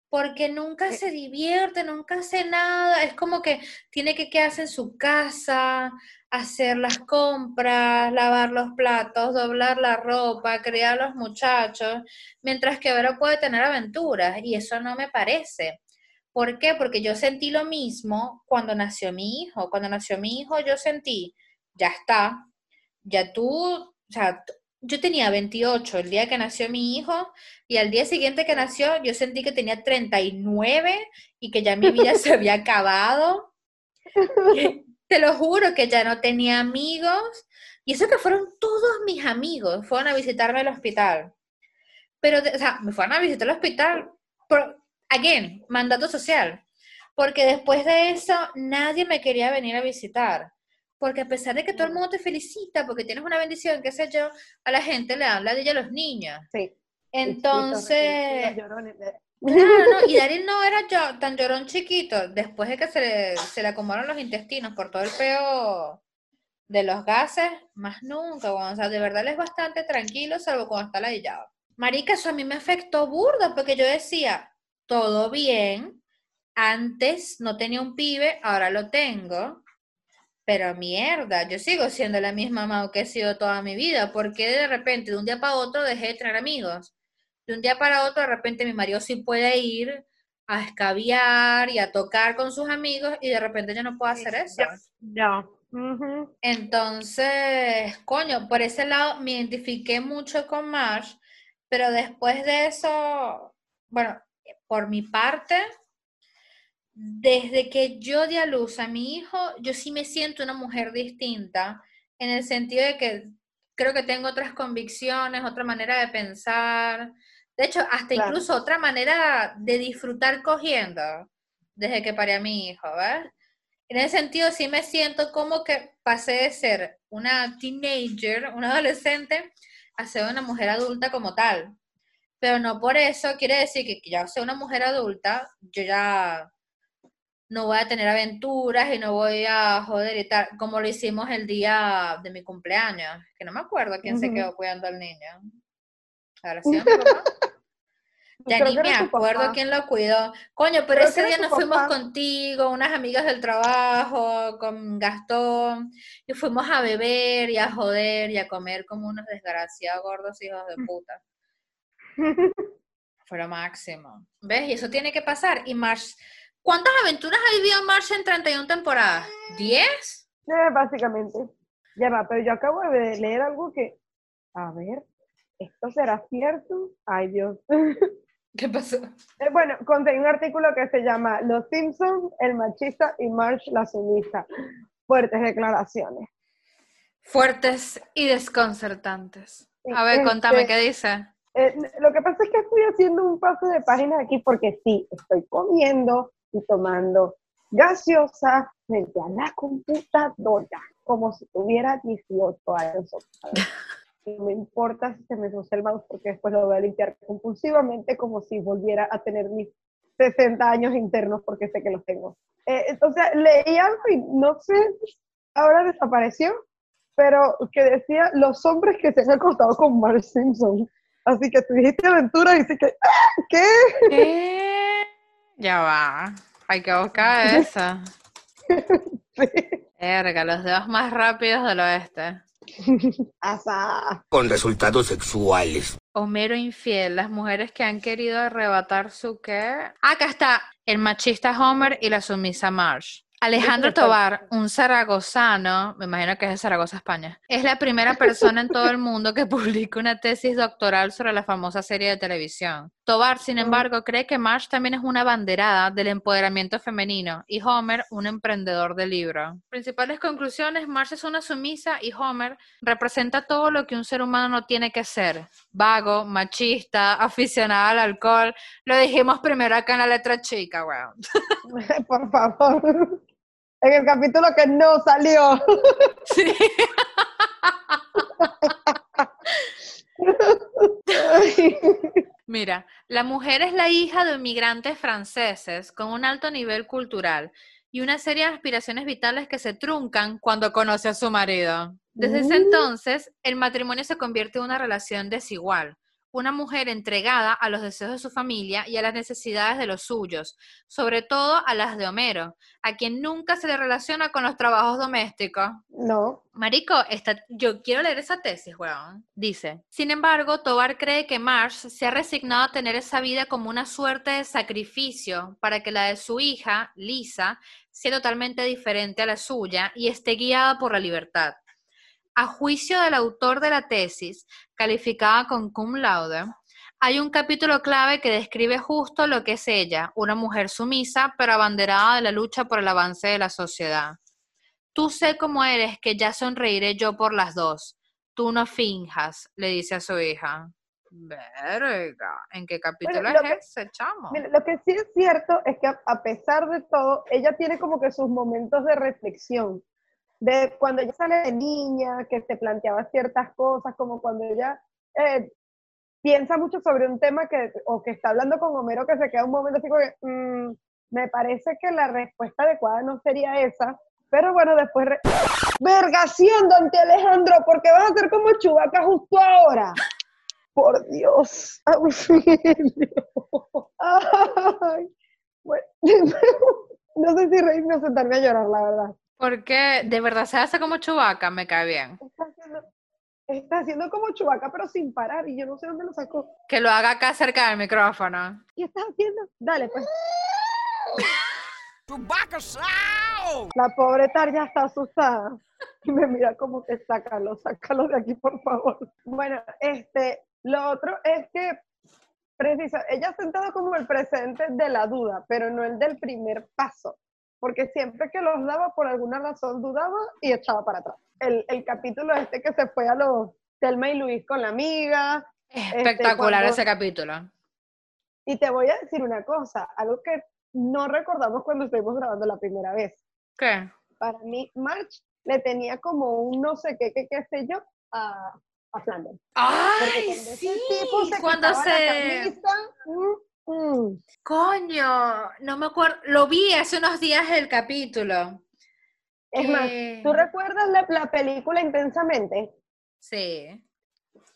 porque nunca Eh. se divierte, nunca hace nada. Es como que tiene que quedarse en su casa, hacer las compras, lavar los platos, doblar la ropa, criar a los muchachos, mientras que Vero puede tener aventuras y eso no me parece. ¿Por qué? Porque yo sentí lo mismo cuando nació mi hijo. Cuando nació mi hijo yo sentí, ya está, ya tú, o sea, yo tenía 28 el día que nació mi hijo y al día siguiente que nació yo sentí que tenía 39 y que ya mi vida se había acabado. Te lo juro que ya no tenía amigos. Y eso que fueron todos mis amigos, fueron a visitarme al hospital. Pero, o sea, me fueron a visitar al hospital. Again, mandato social. Porque después de eso, nadie me quería venir a visitar. Porque a pesar de que todo el mundo te felicita, porque tienes una bendición, qué sé yo, a la gente le habla de ella a los niños. Sí. Entonces, Claro, no, y Daryl no era yo, tan llorón chiquito, después de que se le, se le acomodaron los intestinos por todo el peo de los gases, más nunca, weón, o sea, de verdad él es bastante tranquilo, salvo cuando está ladillado. Marica, eso a mí me afectó burda, porque yo decía, todo bien, antes no tenía un pibe, ahora lo tengo, pero mierda, yo sigo siendo la misma Mau que he sido toda mi vida, porque de repente, de un día para otro, dejé de tener amigos? de un día para otro, de repente mi marido sí puede ir a escabiar y a tocar con sus amigos y de repente yo no puedo hacer eso. Ya. Ujú. Entonces, coño, por ese lado me identifiqué mucho con Marsh, pero después de eso, bueno, por mi parte, desde que yo di a luz a mi hijo, yo sí me siento una mujer distinta, en el sentido de que creo que tengo otras convicciones, otra manera de pensar, de hecho, hasta Claro. incluso otra manera de disfrutar cogiendo, desde que paré a mi hijo, ¿ves? En ese sentido, sí me siento como que pasé de ser una teenager, una adolescente, a ser una mujer adulta como tal. Pero no por eso quiere decir que, ya soy una mujer adulta, yo ya no voy a tener aventuras y no voy a joder y tal, como lo hicimos el día de mi cumpleaños, que no me acuerdo quién se quedó cuidando al niño. ¿Habrá sido mi papá? Ya Creo ni me acuerdo papá. quién lo cuidó. Coño, pero Creo ese día nos fuimos contigo, unas amigas del trabajo, con Gastón, y fuimos a beber y a joder y a comer como unos desgraciados gordos hijos de puta. Fue lo máximo. ¿Ves? Y eso tiene que pasar. Y Marsh, ¿cuántas aventuras ha vivido Marsh en 31 temporadas? ¿10? Eh, básicamente. Ya va, pero yo acabo de leer algo que, a ver, ¿esto será cierto? Ay, Dios. ¿Qué pasó? Eh, bueno, conseguí un artículo que se llama Los Simpsons, el machista y Marge la sumisa. Fuertes declaraciones. Fuertes y desconcertantes. A ver, contame, este, ¿qué dice? Eh, lo que pasa es que estoy haciendo un paso de páginas aquí porque sí, estoy comiendo y tomando gaseosa frente a la computadora, como si tuviera 18 años. no me importa si se me ensucia el mouse porque después lo voy a limpiar compulsivamente como si volviera a tener mis 60 años internos porque sé que los tengo. Eh, entonces leí algo y no sé, ahora desapareció, pero que decía los hombres que se han acostado con Marge Simpson. Así que tú dijiste aventura y dice que, ¡ah! ¿qué? ¿Qué? Ya va. Hay que buscar eso. Sí. Verga, los dedos más rápidos del oeste. Asá. con resultados sexuales. Homero infiel, las mujeres que han querido arrebatar su qué. Acá está el machista Homer y la sumisa Marge. Alejandro Tobar, un zaragozano, me imagino que es de Zaragoza, España, es la primera persona en todo el mundo que publica una tesis doctoral sobre la famosa serie de televisión. Tobar, sin embargo, cree que Marge también es una banderada del empoderamiento femenino y Homer un emprendedor de libro. Principales conclusiones, Marge es una sumisa y Homer representa todo lo que un ser humano no tiene que ser. Vago, machista, aficionado al alcohol. Lo dijimos primero acá en la letra chica, weón. Por favor. En el capítulo que no salió. Sí. Mira, la mujer es la hija de inmigrantes franceses con un alto nivel cultural y una serie de aspiraciones vitales que se truncan cuando conoce a su marido. Desde ese Mm. entonces, el matrimonio se convierte en una relación desigual. Una mujer entregada a los deseos de su familia y a las necesidades de los suyos, sobre todo a las de Homero, a quien nunca se le relaciona con los trabajos domésticos. No. Marico, esta, yo quiero leer esa tesis, weón. Dice, sin embargo, Tobar cree que Marsh se ha resignado a tener esa vida como una suerte de sacrificio para que la de su hija, Lisa, sea totalmente diferente a la suya y esté guiada por la libertad. A juicio del autor de la tesis, calificada con cum laude, hay un capítulo clave que describe justo lo que es ella, una mujer sumisa, pero abanderada de la lucha por el avance de la sociedad. Tú sé cómo eres, que ya sonreiré yo por las dos. Tú no finjas, le dice a su hija. Verga, ¿en qué capítulo Bueno, es que- ese, chamo? Mira, lo que sí es cierto es que a, a pesar de todo, ella tiene como que sus momentos de reflexión. De cuando ella sale de niña, que se planteaba ciertas cosas, como cuando ella eh, piensa mucho sobre un tema que, o que está hablando con Homero, que se queda un momento así como que, "Mm, me parece que la respuesta adecuada no sería esa, pero bueno, después... re- Vergación, Dante Alejandro, porque vas a ser como Chubaca justo ahora. Por Dios, auxilio. Ay, no sé si reírme o sentarme a llorar, la verdad. Porque de verdad se hace como chubaca, me cae bien. Está haciendo, está haciendo como Chubaca, pero sin parar, y yo no sé dónde lo sacó. Que lo haga acá cerca del micrófono. ¿Qué estás haciendo? Dale, pues. La pobre Tar ya está asustada. Y me mira como que sácalo, sácalo de aquí, por favor. Bueno, este, lo otro es que precisa, ella ha sentado como el presente de la duda, pero no el del primer paso. Porque siempre que los daba, por alguna razón dudaba y echaba para atrás. El, el capítulo este que se fue a los Telma y Luis con la amiga. Espectacular cuando- ese capítulo. Y te voy a decir una cosa, algo que no recordamos cuando estuvimos grabando la primera vez. ¿Qué? para mí, March le tenía como un no sé qué, qué, qué sé yo, a, a Flanders. ¡Ay, sí! tipo se Cuando quitaba la se... camisa, mm. Coño, no me acuerdo. Lo vi hace unos días el capítulo. Es más, ¿tú recuerdas la, la película Intensamente? Sí.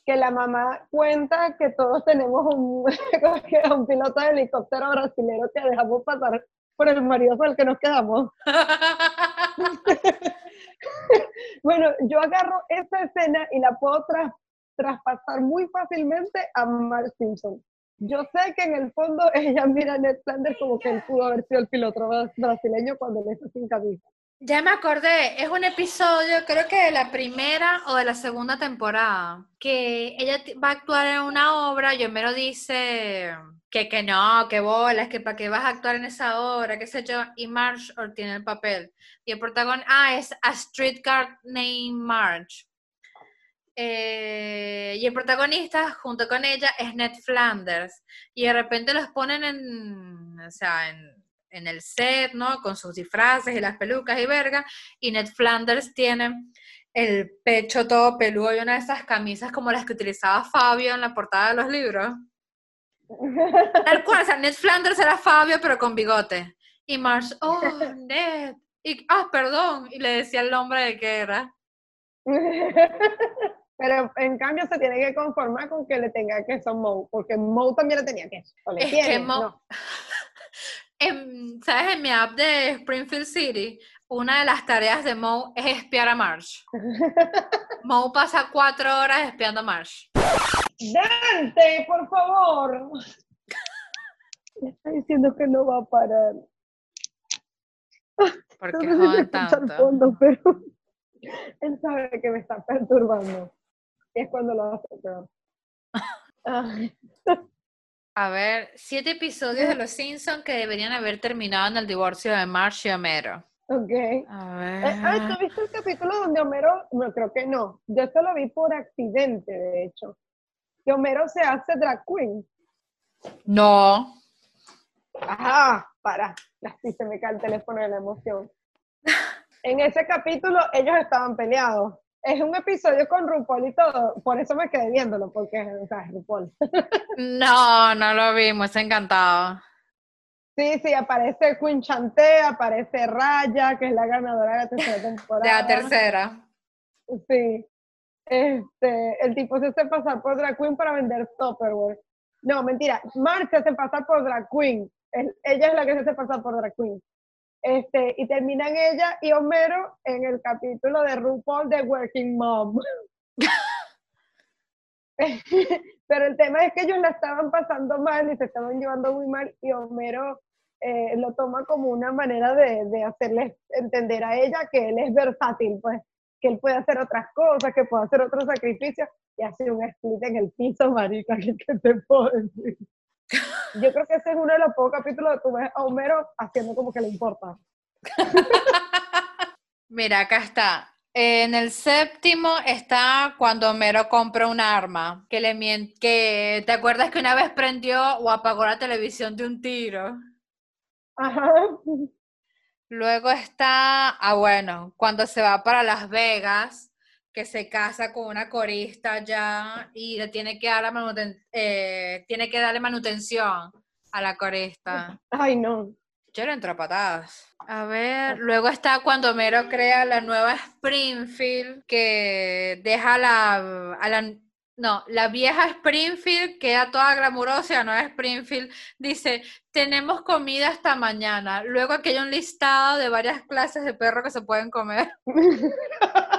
Que la mamá cuenta que todos tenemos un, un piloto de helicóptero brasilero que dejamos pasar por el marido con el que nos quedamos. Bueno, yo agarro esa escena y la puedo tras- traspasar muy fácilmente a Mark Simpson. Yo sé que en el fondo ella mira a Ned Flanders como que él pudo haber sido el piloto bra- brasileño cuando él está sin camisa. Ya me acordé, es un episodio, creo que de la primera o de la segunda temporada, que ella va a actuar en una obra y Homero dice que, que no, que bolas, que para qué vas a actuar en esa obra, qué sé yo, y Marge tiene el papel. Y el protagonista, ah, es A Streetcar Named Marge. Eh, y el protagonista, junto con ella, es Ned Flanders. Y de repente los ponen en, o sea, en, en el set, ¿no? Con sus disfraces y las pelucas y verga. Y Ned Flanders tiene el pecho todo peludo y una de esas camisas como las que utilizaba Fabio en la portada de los libros. Tal cual, o sea, Ned Flanders era Fabio, pero con bigote. Y Marsh, oh, Ned. Y, ah, perdón. Y le decía el nombre de que era. Pero en cambio se tiene que conformar con que le tenga queso Moe, porque Moe también le tenía queso. O le Es que Mo- ¿no? En- ¿Sabes? En mi app de Springfield City, una de las tareas de Moe es espiar a Marsh. Moe pasa cuatro horas espiando a Marsh. Dante, por favor. Me está diciendo que no va a parar. Porque No sé si tanto. fondo, pero él sabe que me está perturbando. Es cuando lo hace peor. A ver, siete episodios de Los Simpsons que deberían haber terminado en el divorcio de Marsh y Homero. ok. A Eh, ¿tú ver. viste el capítulo donde Homero? No, creo que no. Yo esto lo vi por accidente, de hecho. Que Homero se hace drag queen. No. Ajá, para. Así se me cae el teléfono de la emoción. En ese capítulo ellos estaban peleados. Es un episodio con RuPaul y todo. Por eso me quedé viéndolo, porque o sea, es RuPaul. No, no lo vimos, encantado. Sí, sí, aparece Queen Chanté, aparece Raya, que es la ganadora de la tercera De temporada. la tercera. Sí. este, el tipo se hace pasar por drag queen para vender Tupperware. No, mentira, Mark se hace pasar por drag queen. Ella es la que se hace pasar por drag queen. Este, y terminan ella y Homero en el capítulo de RuPaul de Working Mom. Pero el tema es que ellos la estaban pasando mal y se estaban llevando muy mal y Homero eh, lo toma como una manera de, de hacerle entender a ella que él es versátil, pues que él puede hacer otras cosas, que puede hacer otros sacrificios y hace un split en el piso, marica, ¿qué qué te puedo decir? Yo creo que ese es uno de los pocos capítulos que tú ves a Homero haciendo como que le importa. Mira, acá está. En el séptimo está cuando Homero compra un arma, que le mien- que te acuerdas que una vez prendió o apagó la televisión de un tiro. Ajá. Luego está, ah bueno, cuando se va para Las Vegas, que se casa con una corista ya y le tiene que dar la manuten- eh, tiene que darle manutención a la corista. Ay, no. Yo le entro a patadas. A ver, luego está cuando Homero crea la nueva Springfield, que deja la, a la, no, la vieja Springfield queda toda glamurosa, la nueva Springfield dice, tenemos comida hasta mañana. Luego aquí hay un listado de varias clases de perro que se pueden comer.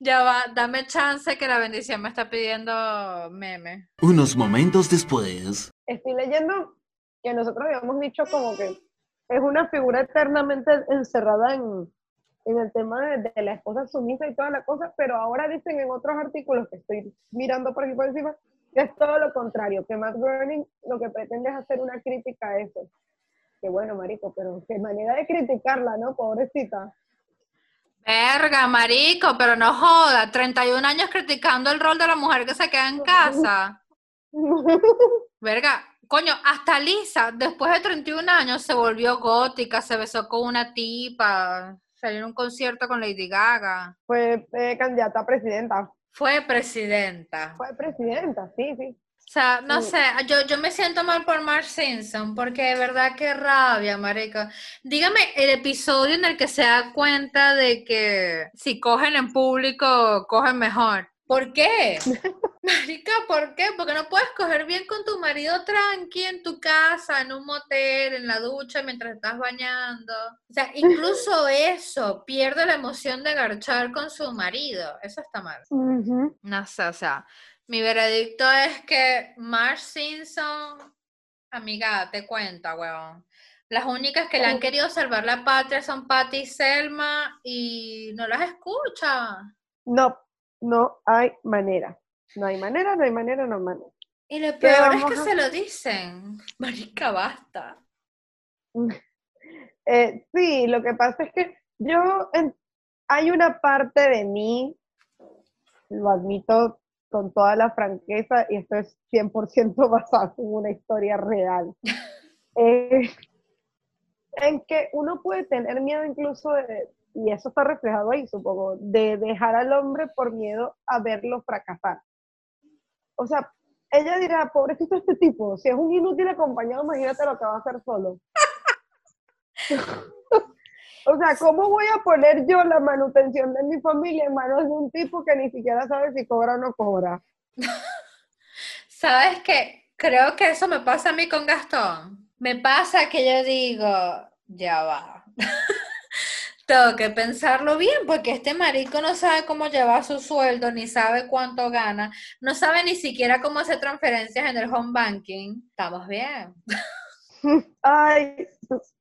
Ya va, dame chance que la bendición me está pidiendo meme. Unos momentos después. Estoy leyendo que nosotros habíamos dicho como que es una figura eternamente encerrada en, en el tema de, de la esposa sumisa y toda la cosa, pero ahora dicen en otros artículos que estoy mirando por aquí por encima, que es todo lo contrario, que Matt Groening lo que pretende es hacer una crítica a eso. Que bueno, marico, pero qué manera de criticarla, ¿no? Pobrecita. Verga, marico, pero no joda, 31 años criticando el rol de la mujer que se queda en casa. Verga, coño, hasta Lisa, después de 31 años, se volvió gótica, se besó con una tipa, salió en un concierto con Lady Gaga. Fue eh, candidata a presidenta. Fue presidenta. Fue presidenta, sí, sí. O sea, no sé, yo, yo me siento mal por Mark Simpson, porque de verdad que rabia, marica. Dígame el episodio en el que se da cuenta de que si cogen en público, cogen mejor. ¿Por qué? Marica, ¿por qué? Porque no puedes coger bien con tu marido tranqui en tu casa, en un motel, en la ducha, mientras estás bañando. O sea, incluso eso pierde la emoción de garchar con su marido. Eso está mal. No sé, o sea, mi veredicto es que Marge Simpson, amiga, te cuenta, weón. Las únicas que le han querido salvar la patria son Patty y Selma y no las escucha. No, no hay manera. No hay manera, no hay manera, no hay manera. Y lo ¿Qué peor es que a- se lo dicen. Marica, basta. Eh, sí, lo que pasa es que yo, en- hay una parte de mí, lo admito con toda la franqueza, y esto es 100% basado en una historia real, eh, en que uno puede tener miedo incluso de, y eso está reflejado ahí, supongo, de dejar al hombre por miedo a verlo fracasar. O sea, ella dirá, pobrecito este tipo, si es un inútil acompañado, imagínate lo que va a hacer solo. O sea, ¿cómo voy a poner yo la manutención de mi familia en manos de un tipo que ni siquiera sabe si cobra o no cobra? ¿Sabes qué? Creo que eso me pasa a mí con Gastón. Me pasa que yo digo, ya va. Tengo que pensarlo bien porque este marico no sabe cómo llevar su sueldo, ni sabe cuánto gana, no sabe ni siquiera cómo hacer transferencias en el home banking. Estamos bien. Ay,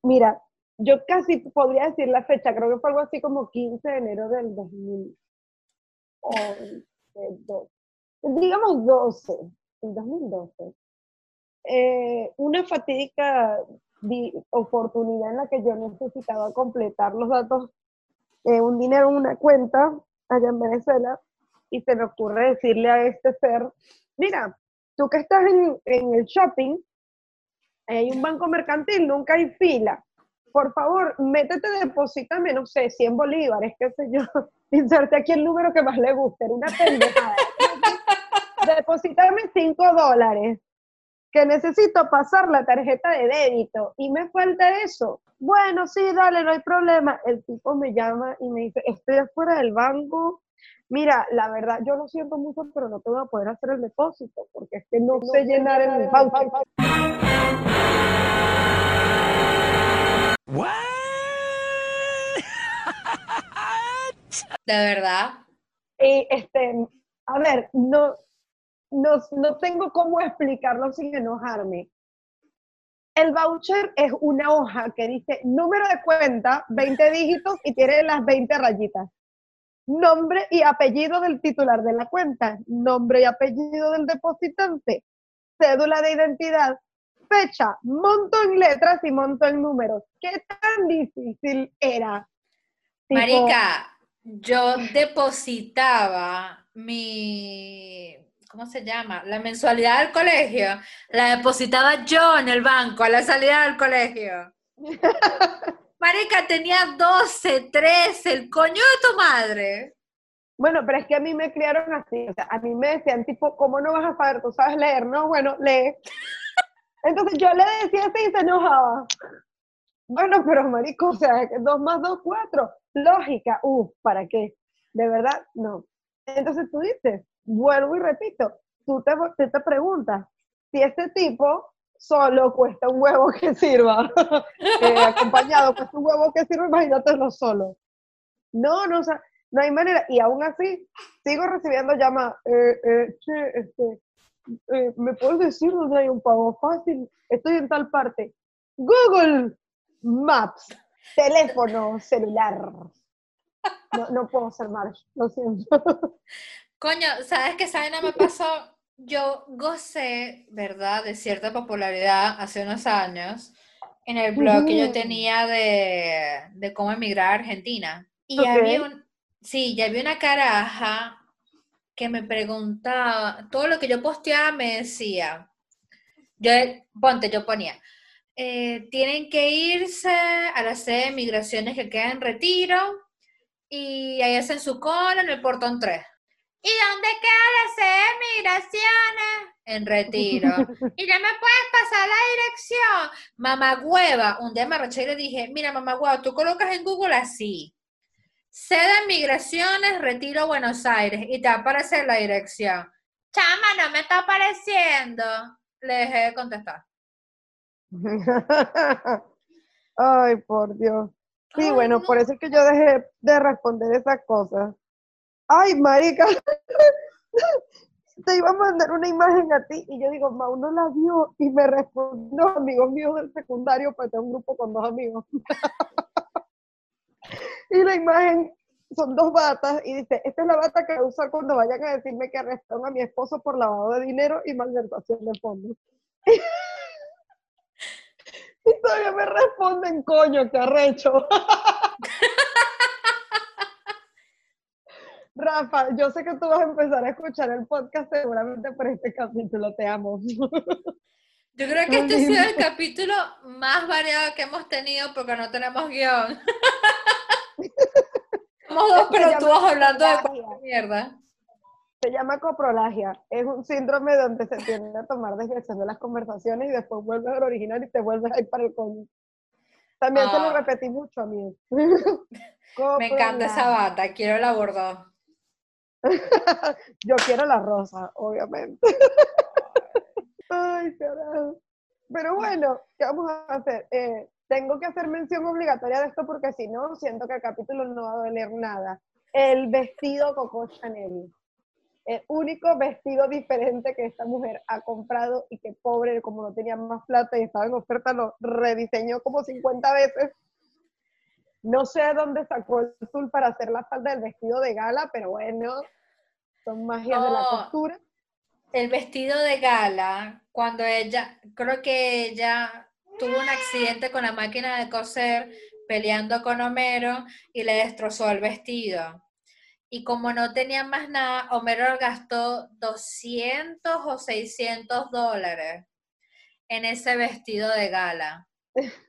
mira, yo casi podría decir la fecha, creo que fue algo así como 15 de enero del 2011, do- digamos 12, el 2012. Eh, una fatídica di- oportunidad en la que yo necesitaba completar los datos de un dinero en una cuenta allá en Venezuela y se me ocurre decirle a este ser, mira, tú que estás en, en el shopping, hay un banco mercantil, nunca hay fila. Por favor, métete, deposítame, no sé, 100 bolívares, qué sé yo. Inserte aquí el número que más le guste, era una pendejada. Deposítame 5 dólares, que necesito pasar la tarjeta de débito y me falta eso. Bueno, sí, dale, no hay problema. El tipo me llama y me dice, estoy afuera del banco, mira, la verdad, yo lo siento mucho, pero no te voy a poder hacer el depósito, porque es que no sé llenar el voucher. De verdad. Y este, a ver, no, no, no tengo cómo explicarlo sin enojarme. El voucher es una hoja que dice número de cuenta, 20 dígitos y tiene las 20 rayitas. Nombre y apellido del titular de la cuenta, nombre y apellido del depositante, cédula de identidad, fecha, monto en letras y monto en números. ¿Qué tan difícil era? Tipo, Marica, yo depositaba mi, ¿cómo se llama? La mensualidad del colegio. La depositaba yo en el banco a la salida del colegio. Marica, tenía 12, 13, el coño de tu madre. Bueno, pero es que a mí me criaron así, o sea, a mí me decían tipo, ¿cómo no vas a saber? Tú sabes leer, ¿no? Bueno, lee. Entonces yo le decía así y se enojaba. Bueno, pero marico, o sea, dos más dos, cuatro. Lógica, uff, ¿para qué? De verdad, no. Entonces tú dices, vuelvo y repito, tú te, tú te preguntas, si este tipo solo cuesta un huevo que sirva, eh, acompañado cuesta un huevo que sirva, imagínatelo solo. No, no, o sea, no hay manera. Y aún así, sigo recibiendo llamadas. Eh, eh, che, este, eh, ¿me puedes decir dónde hay un pago fácil? Estoy en tal parte. Google Maps, teléfono celular. No, no puedo ser Marsh, lo siento. Coño, ¿sabes qué? ¿Sabes? No me pasó. Yo gocé, ¿verdad?, de cierta popularidad hace unos años en el blog que yo tenía de, de cómo emigrar a Argentina. Y Ok. había un, sí, ya había una caraja que me preguntaba, todo lo que yo posteaba me decía, yo, ponte, yo ponía, eh, tienen que irse a la sede de migraciones que queda en Retiro y ahí hacen su cola en el portón 3. ¿Y dónde queda la sede de migraciones? En Retiro. ¿Y no me puedes pasar la dirección? Mamagüeva, un día me arreché y le dije, mira, mamagüeva, tú colocas en Google así, sede de migraciones, Retiro, Buenos Aires, y te va a aparecer la dirección. Chama, no me está apareciendo. Le dejé de contestar. Ay, por Dios. Sí, Ay, bueno, no. por eso es que yo dejé de responder esas cosas. Ay, marica, te iba a mandar una imagen a ti y yo digo, Mau no la vio y me respondió amigos míos del secundario, pues tengo un grupo con dos amigos. y la imagen son dos batas y dice, esta es la bata que voy a usar cuando vayan a decirme que arrestaron a mi esposo por lavado de dinero y malversación de fondos. Y todavía me responden, coño, qué arrecho. Rafa, yo sé que tú vas a empezar a escuchar el podcast seguramente por este capítulo, te amo. Yo creo que este ha sido el capítulo más variado que hemos tenido porque no tenemos guion. Somos dos pelotudos hablando de cualquier mierda. Se llama coprolagia. Es un síndrome donde se tiende a tomar desviación de las conversaciones y después vuelves al original y te vuelves a ir para el coño. También se lo Ah. repetí mucho a mí. Me encanta esa bata, quiero la bordó. Yo quiero la rosa, obviamente. Ay, carajo. Pero bueno, ¿qué vamos a hacer? Eh, tengo que hacer mención obligatoria de esto porque si no, siento que el capítulo no va a doler nada. El vestido Coco Chanel. El único vestido diferente que esta mujer ha comprado y que pobre, como no tenía más plata y estaba en oferta, lo rediseñó como 50 veces. No sé de dónde sacó el azul para hacer la falda del vestido de gala, pero bueno, son magias de la costura. El vestido de gala, cuando ella, creo que ella tuvo un accidente con la máquina de coser peleando con Homero y le destrozó el vestido. Y como no tenía más nada, Homero gastó 200 o 600 dólares en ese vestido de gala.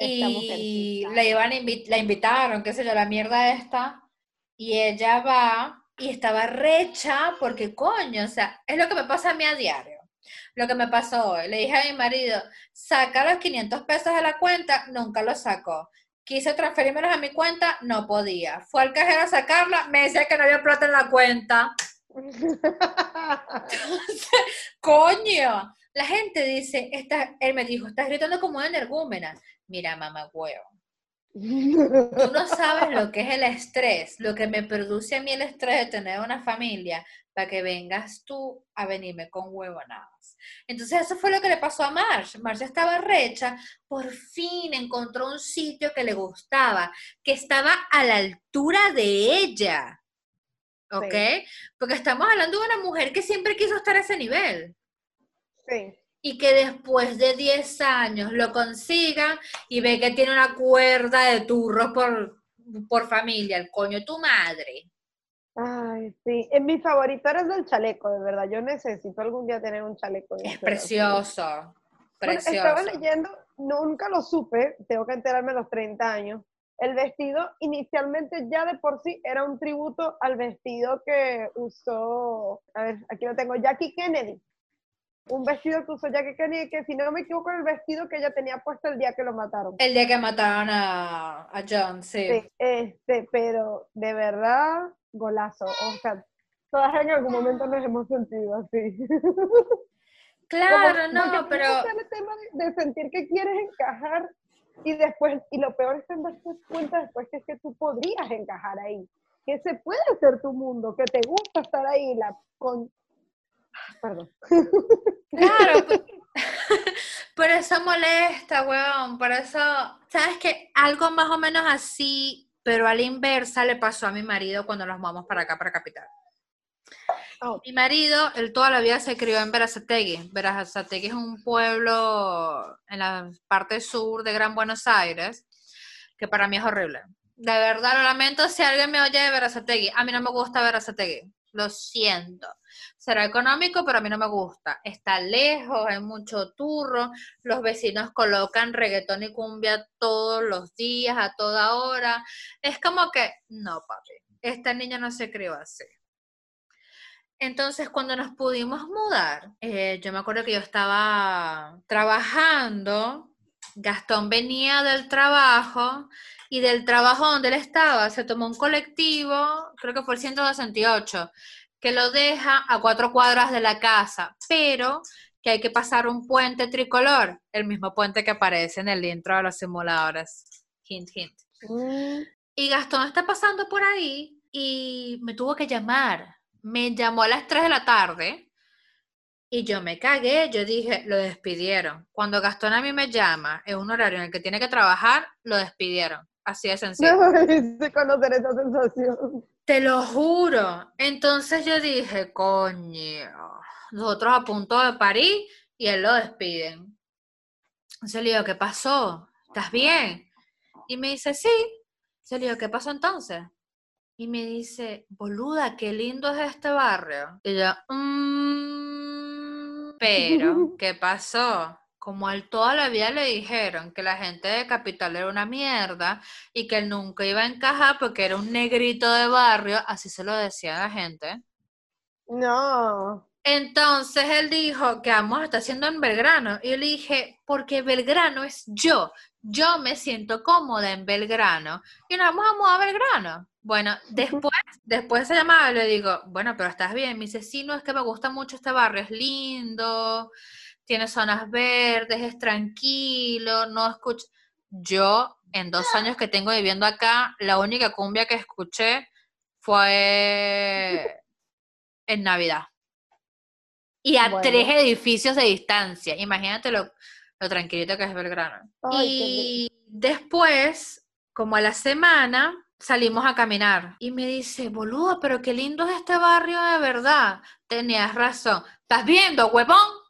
Y la, iban a invi- la invitaron, qué sé yo, la mierda esta. Y ella va y estaba recha porque coño, o sea, es lo que me pasa a mí a diario. Lo que me pasó hoy. Le dije a mi marido, saca los 500 pesos de la cuenta, nunca los sacó. Quise transferírmelos a mi cuenta, no podía. Fue al cajero a sacarla, me decía que no había plata en la cuenta. Coño, la gente dice, está, él me dijo, estás gritando como una energúmena. Mira, mamá huevo. Tú no sabes lo que es el estrés, lo que me produce a mí el estrés de tener una familia, para que vengas tú a venirme con huevonadas. Entonces eso fue lo que le pasó a Marsh. Marsh estaba recha, por fin encontró un sitio que le gustaba, que estaba a la altura de ella. ¿Ok? Porque estamos hablando de una mujer que siempre quiso estar a ese nivel. Sí. Y que después de 10 años lo consiga y ve que tiene una cuerda de turros por, por familia, el coño de tu madre. Ay, sí. En mi favorito era el del chaleco, de verdad. Yo necesito algún día tener un chaleco. de Es precioso. Precioso. estaba leyendo, nunca lo supe, tengo que enterarme a los 30 años. El vestido inicialmente ya de por sí era un tributo al vestido que usó, a ver, aquí lo tengo, Jackie Kennedy. Un vestido que usó Jackie Kennedy, que si no me equivoco, era el vestido que ella tenía puesto el día que lo mataron. El día que mataron a, a John, sí. Sí, este, pero de verdad, golazo. O sea, todas en algún momento nos hemos sentido así. Claro, Como- no, pero el tema de, de sentir que quieres encajar y después, y lo peor es que darte cuenta después que es que tú podrías encajar ahí, que ese puede ser tu mundo, que te gusta estar ahí, la con... Perdón. claro, pues, por eso molesta, weón, por eso, ¿sabes qué? Algo más o menos así, pero a la inversa le pasó a mi marido cuando nos vamos para acá, para Capital. Oh. Mi marido, él toda la vida se crió en Verazategui. Verazategui es un pueblo en la parte sur de Gran Buenos Aires, que para mí es horrible. De verdad, lo lamento si alguien me oye de Verazategui. A mí no me gusta Verazategui. Lo siento. Será económico, pero a mí no me gusta. Está lejos, hay mucho turro. Los vecinos colocan reggaetón y cumbia todos los días, a toda hora. Es como que, no, papi, esta niña no se crió así. Entonces, cuando nos pudimos mudar, eh, yo me acuerdo que yo estaba trabajando, Gastón venía del trabajo y del trabajo donde él estaba se tomó un colectivo, creo que fue el 168, que lo deja a cuatro cuadras de la casa, pero que hay que pasar un puente tricolor, el mismo puente que aparece en el intro de los simuladores. Hint, hint. Mm, Y Gastón está pasando por ahí y me tuvo que llamar. Me llamó a las 3 de la tarde y yo me cagué. Yo dije, lo despidieron. Cuando Gastón a mí me llama en un horario en el que tiene que trabajar, lo despidieron. Así de sencillo. Necesito conocer esa sensación. Te lo juro. Entonces yo dije, coño, nosotros a punto de parir y él lo despiden. Entonces le digo, ¿qué pasó? ¿Estás bien? Y me dice, sí. Entonces le digo, ¿qué pasó entonces? Y me dice, boluda, qué lindo es este barrio. Y yo, "Mm, pero, ¿qué pasó? Como a él toda la vida le dijeron que la gente de Capital era una mierda y que él nunca iba a encajar porque era un negrito de barrio, así se lo decía la gente. No. Entonces él dijo, ¿qué vamos a estar haciendo en Belgrano? Y yo le dije, porque Belgrano es yo. Yo me siento cómoda en Belgrano. Y nos vamos a mudar a Belgrano. Bueno, después, después de esa llamada le digo, bueno, pero estás bien. Me dice, sí, no, es que me gusta mucho este barrio, es lindo, tiene zonas verdes, es tranquilo, no escucho. Yo, en dos años que tengo viviendo acá, la única cumbia que escuché fue en Navidad. Y a Bueno. tres edificios de distancia. Imagínate lo, lo tranquilito que es Belgrano. Ay, y después, como a la semana, salimos a caminar. Y me dice, boludo, pero qué lindo es este barrio de verdad. Tenías razón. ¿Estás viendo, huevón?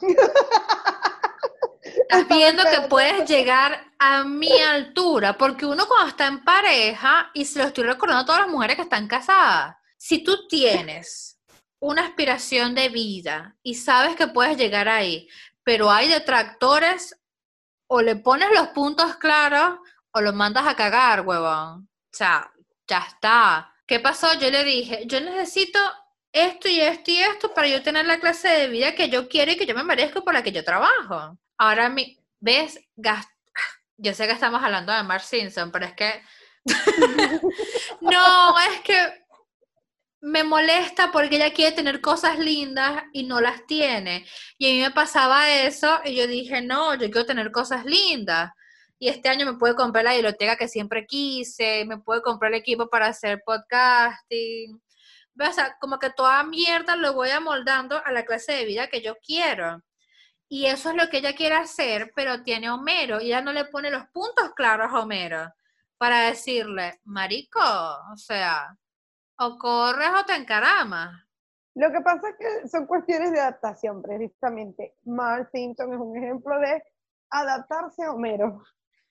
Estás viendo que puedes llegar a mi altura, porque uno cuando está en pareja, y se lo estoy recordando a todas las mujeres que están casadas, si tú tienes una aspiración de vida y sabes que puedes llegar ahí, pero hay detractores, o le pones los puntos claros o lo mandas a cagar, huevón. O sea, ya está. ¿Qué pasó? Yo le dije, yo necesito esto y esto y esto para yo tener la clase de vida que yo quiero y que yo me merezco por la que yo trabajo. Ahora, mi, ¿ves? Gas- Yo sé que estamos hablando de Mark Simpson, pero es que. no, es que me molesta porque ella quiere tener cosas lindas y no las tiene. Y a mí me pasaba eso y yo dije, no, yo quiero tener cosas lindas. Y este año me puedo comprar la biblioteca que siempre quise, me puedo comprar el equipo para hacer podcasting. O sea, como que toda mierda lo voy amoldando a la clase de vida que yo quiero. Y eso es lo que ella quiere hacer, pero tiene Homero y ella no le pone los puntos claros a Homero para decirle, marico, o sea, o corres o te encaramas. Lo que pasa es que son cuestiones de adaptación, precisamente. Mark Simpson es un ejemplo de adaptarse a Homero.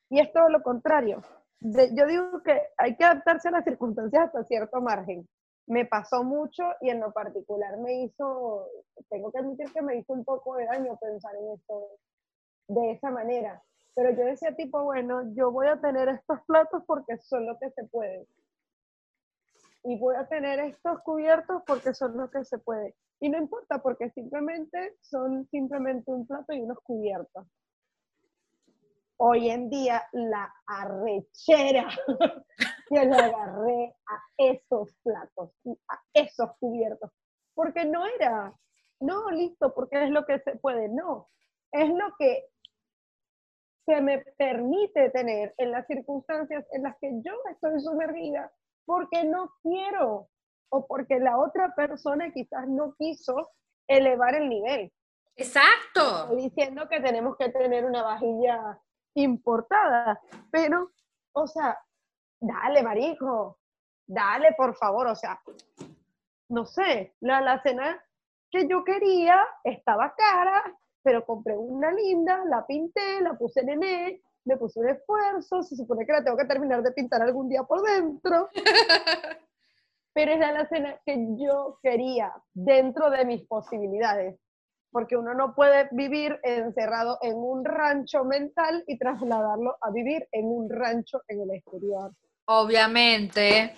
Y es todo lo contrario. yo digo que hay que adaptarse a las circunstancias hasta cierto margen me pasó mucho y en lo particular me hizo, tengo que admitir que me hizo un poco de daño pensar en esto de esa manera. Pero yo decía tipo, bueno, yo voy a tener estos platos porque son lo que se puede. Y voy a tener estos cubiertos porque son lo que se puede. Y no importa porque simplemente son simplemente un plato y unos cubiertos hoy en día la arrechera que le agarré a esos platos, a esos cubiertos, porque no era, no, listo, porque es lo que se puede, no, es lo que se me permite tener en las circunstancias en las que yo estoy sumergida, porque no quiero o porque la otra persona quizás no quiso elevar el nivel. Exacto. Estoy diciendo que tenemos que tener una vajilla importada, pero, o sea, dale, marico, dale, por favor, o sea, no sé, la, la cena que yo quería estaba cara, pero compré una linda, la pinté, la puse en E, me puse un esfuerzo, se supone que la tengo que terminar de pintar algún día por dentro. pero era la cena que yo quería, dentro de mis posibilidades porque uno no puede vivir encerrado en un rancho mental y trasladarlo a vivir en un rancho en el exterior. Obviamente.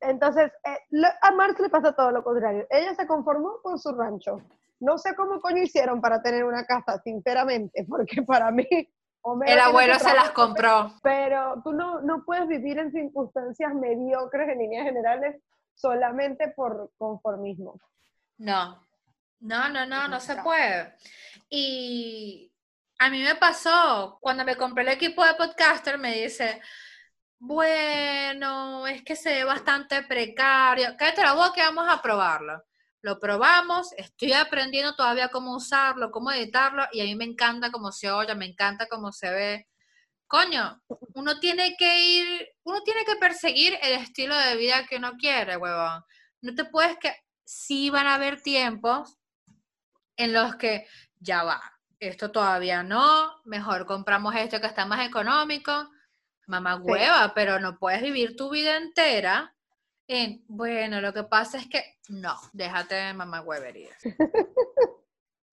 Entonces, eh, a Marx le pasa todo lo contrario. Ella se conformó con su rancho. No sé cómo coño hicieron para tener una casa, sinceramente, porque para mí... el abuelo se las compró. Pero tú no, no puedes vivir en circunstancias mediocres en líneas generales solamente por conformismo. No, no, no, no, no se puede. Y a mí me pasó, cuando me compré el equipo de podcaster, me dice, bueno, es que se ve bastante precario. Cállate la boca que vamos a probarlo. Lo probamos, estoy aprendiendo todavía cómo usarlo, cómo editarlo, y a mí me encanta cómo se oye, me encanta cómo se ve. Coño, uno tiene que ir, uno tiene que perseguir el estilo de vida que uno quiere, huevón. No te puedes que, sí van a haber tiempos en los que ya va, esto todavía no, mejor compramos esto que está más económico, mamá hueva, pero no puedes vivir tu vida entera en, bueno, lo que pasa es que no, déjate de mamá huevería.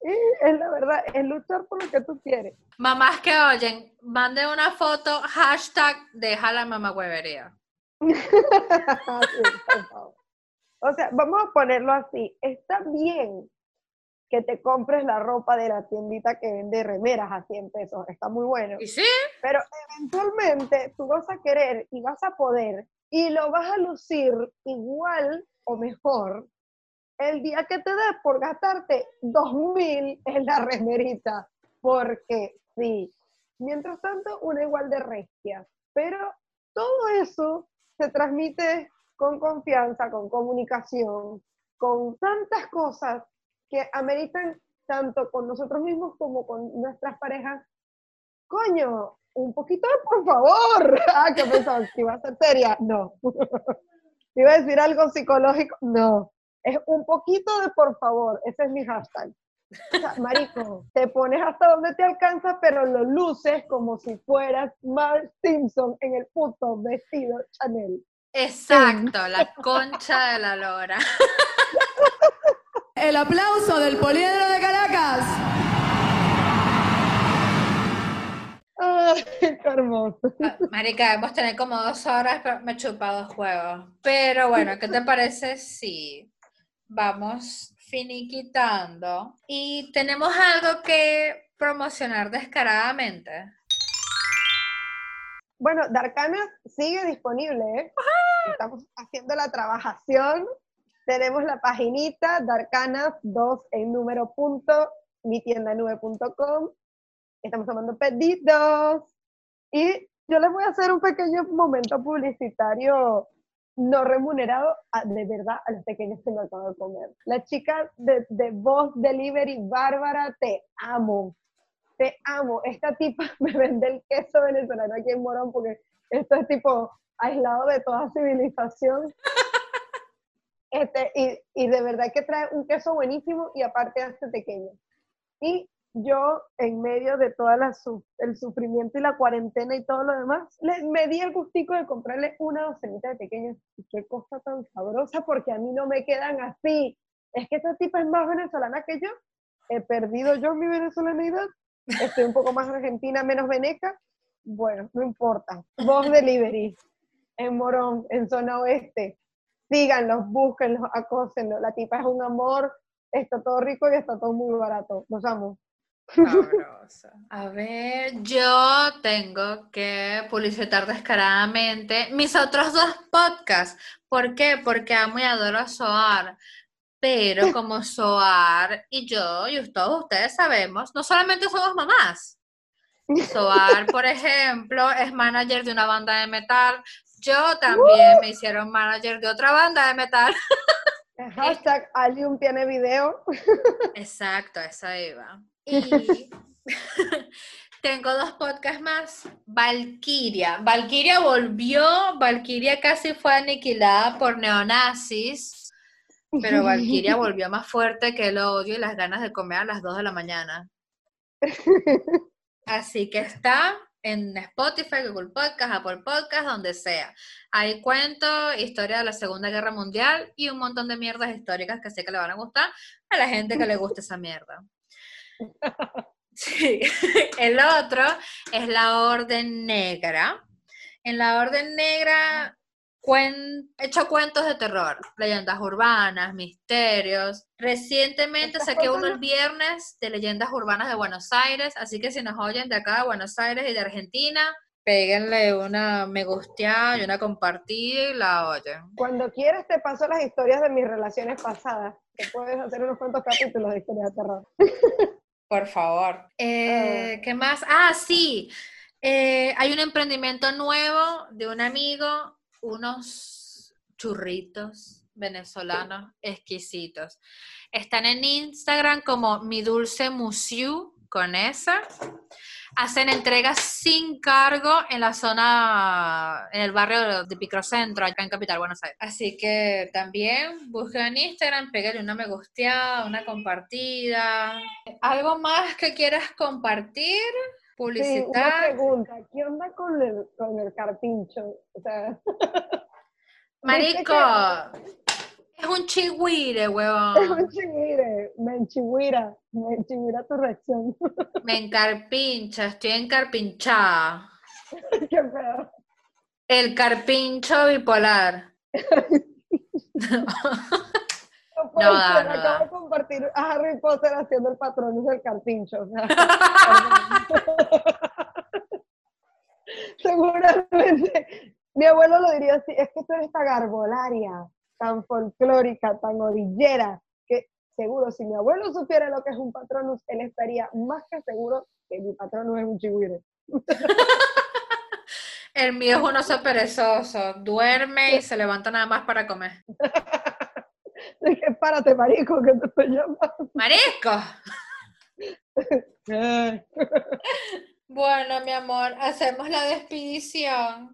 es la verdad, es luchar por lo que tú quieres. Mamás que oyen, mande una foto, hashtag, deja la mamá huevería. o sea, vamos a ponerlo así, está bien que te compres la ropa de la tiendita que vende remeras a 100 pesos. Está muy bueno. ¿Y sí? Pero eventualmente tú vas a querer y vas a poder y lo vas a lucir igual o mejor el día que te des por gastarte 2000 en la remerita. Porque sí. Mientras tanto, una igual de regia. Pero todo eso se transmite con confianza, con comunicación, con tantas cosas que ameritan tanto con nosotros mismos como con nuestras parejas, coño, un poquito por favor. Ah, ¿qué pensabas? ¿Que iba a ser seria? No. ¿Iba a decir algo psicológico? No. Es un poquito de por favor. Ese es mi hashtag. marico, te pones hasta donde te alcanza, pero lo luces como si fueras Mark Simpson en el puto vestido Chanel. Exacto, la concha de la lora. El aplauso del Poliedro de Caracas. Ay, qué hermoso. Ah, marica, hemos tenido como dos horas, pero me he chupado dos juegos. Pero bueno, ¿qué te parece si vamos finiquitando? Y tenemos algo que promocionar descaradamente. bueno, Darkana sigue disponible, ¿eh? Estamos haciendo la trabajación. Tenemos la paginita Darkana 2 en número punto, mi tienda nube.com. Estamos tomando pedidos. Y yo les voy a hacer un pequeño momento publicitario no remunerado de verdad a los pequeños que me acabo de comer. La chica de, de Voz Delivery, Bárbara, te amo. Te amo. Esta tipa me vende el queso venezolano aquí en Morón porque esto es tipo aislado de toda civilización. Este, y, y de verdad que trae un queso buenísimo y aparte hace pequeño. Y yo, en medio de todo el sufrimiento y la cuarentena y todo lo demás, le, me di el gustico de comprarle una docenita de pequeños. Y qué cosa tan sabrosa, porque a mí no me quedan así. Es que esta tipa es más venezolana que yo. He perdido yo mi venezolanidad. Estoy un poco más argentina, menos veneca. Bueno, no importa. Voz Delivery, en Morón, en zona oeste. Síganlos, búsquenlos, acósenlos. La tipa es un amor, está todo rico y está todo muy barato. Los amo. Sabroso. A ver, yo tengo que publicitar descaradamente mis otros dos podcasts. ¿Por qué? Porque amo y adoro a Soar. Pero como Soar y yo, y todos ustedes sabemos, no solamente somos mamás. Soar, por ejemplo, es manager de una banda de metal. Yo también me hicieron manager de otra banda de metal. Hashtag Alium tiene video. Exacto, esa iba. Y tengo dos podcasts más. Valkyria. Valkyria volvió. Valkyria casi fue aniquilada por neonazis. Pero Valkyria volvió más fuerte que el odio y las ganas de comer a las 2 de la mañana. Así que está en Spotify, Google Podcast, Apple Podcast, donde sea. Ahí cuento historia de la Segunda Guerra Mundial y un montón de mierdas históricas que sé que le van a gustar a la gente que le guste esa mierda. Sí. El otro es la Orden Negra. En la Orden Negra cuen- he hecho cuentos de terror, leyendas urbanas, misterios. Recientemente ¿Estás saqué uno el viernes de leyendas urbanas de Buenos Aires, así que si nos oyen de acá de Buenos Aires y de Argentina, péguenle una me gusteada y una compartida y la oyen. Cuando quieras te paso las historias de mis relaciones pasadas. Que puedes hacer unos cuantos capítulos de historias de terror. Por favor. Eh, ¿Qué más? Ah, sí. Eh, hay un emprendimiento nuevo de un amigo, unos churritos venezolanos exquisitos. Están en Instagram como Mi Dulce Musiu con esa. Hacen entregas sin cargo en la zona, en el barrio de Picrocentro, acá en Capital, Buenos Aires. Así que también busquen en Instagram, pégale una me gusteada, una compartida. ¿Algo más que quieras compartir? Sí, una Publicitar. pregunta. ¿Qué onda con el, con el carpincho? O sea, Marico, es un chigüire, es huevón. un chigüire. Me enchigüira. Me enchigüira tu reacción. Me encarpincha, estoy encarpinchada. Qué feo. El carpincho bipolar. No puede No da, ser, no acabo de compartir a Harry Potter haciendo el patrón del carpincho. o sea, Seguramente mi abuelo lo diría así, es que tú eres tan garbolaria, tan folclórica, tan orillera, que seguro si mi abuelo supiera lo que es un patronus, él estaría más que seguro que mi patronus es un chigüire. El mío es un oso perezoso. Duerme y se levanta nada más para comer. Dije, párate, marico, que te estoy llamando. ¡Marisco! Bueno, mi amor, hacemos la despedición.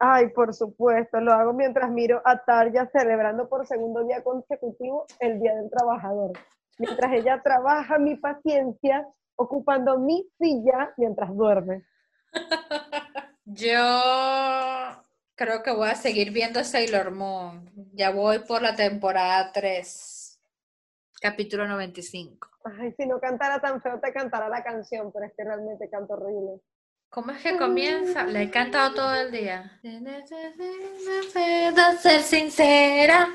Ay, por supuesto, lo hago mientras miro a Tarja celebrando por segundo día consecutivo el Día del Trabajador. Mientras ella trabaja mi paciencia, ocupando mi silla mientras duerme. Yo creo que voy a seguir viendo Sailor Moon. Ya voy por la temporada 3, capítulo 95. Ay, si no cantara tan feo, te cantara la canción, pero es que realmente canto horrible. ¿Cómo es que comienza? Le he cantado todo el día. Puedo ser sincera.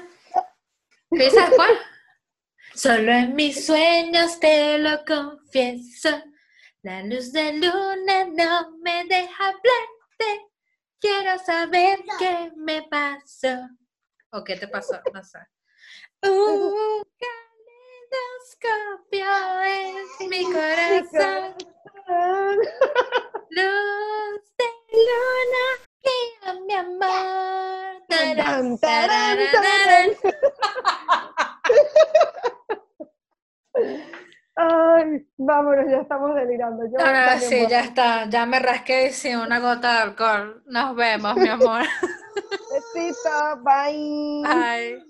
¿Qué sabes cuál? Solo en mis sueños te lo confieso. La luz de luna no me deja hablar. Quiero saber qué me pasó. ¿O qué te pasó? No sé. Un caleidoscopio en mi corazón. Luz de luna guía mi amor. Tarán, tarán, tarararán. Ay, vámonos, ya estamos delirando. Yo No, no, también sí, ya está. Ya me rasqué sin una gota de alcohol. Nos vemos, mi amor. Besito, bye. Bye.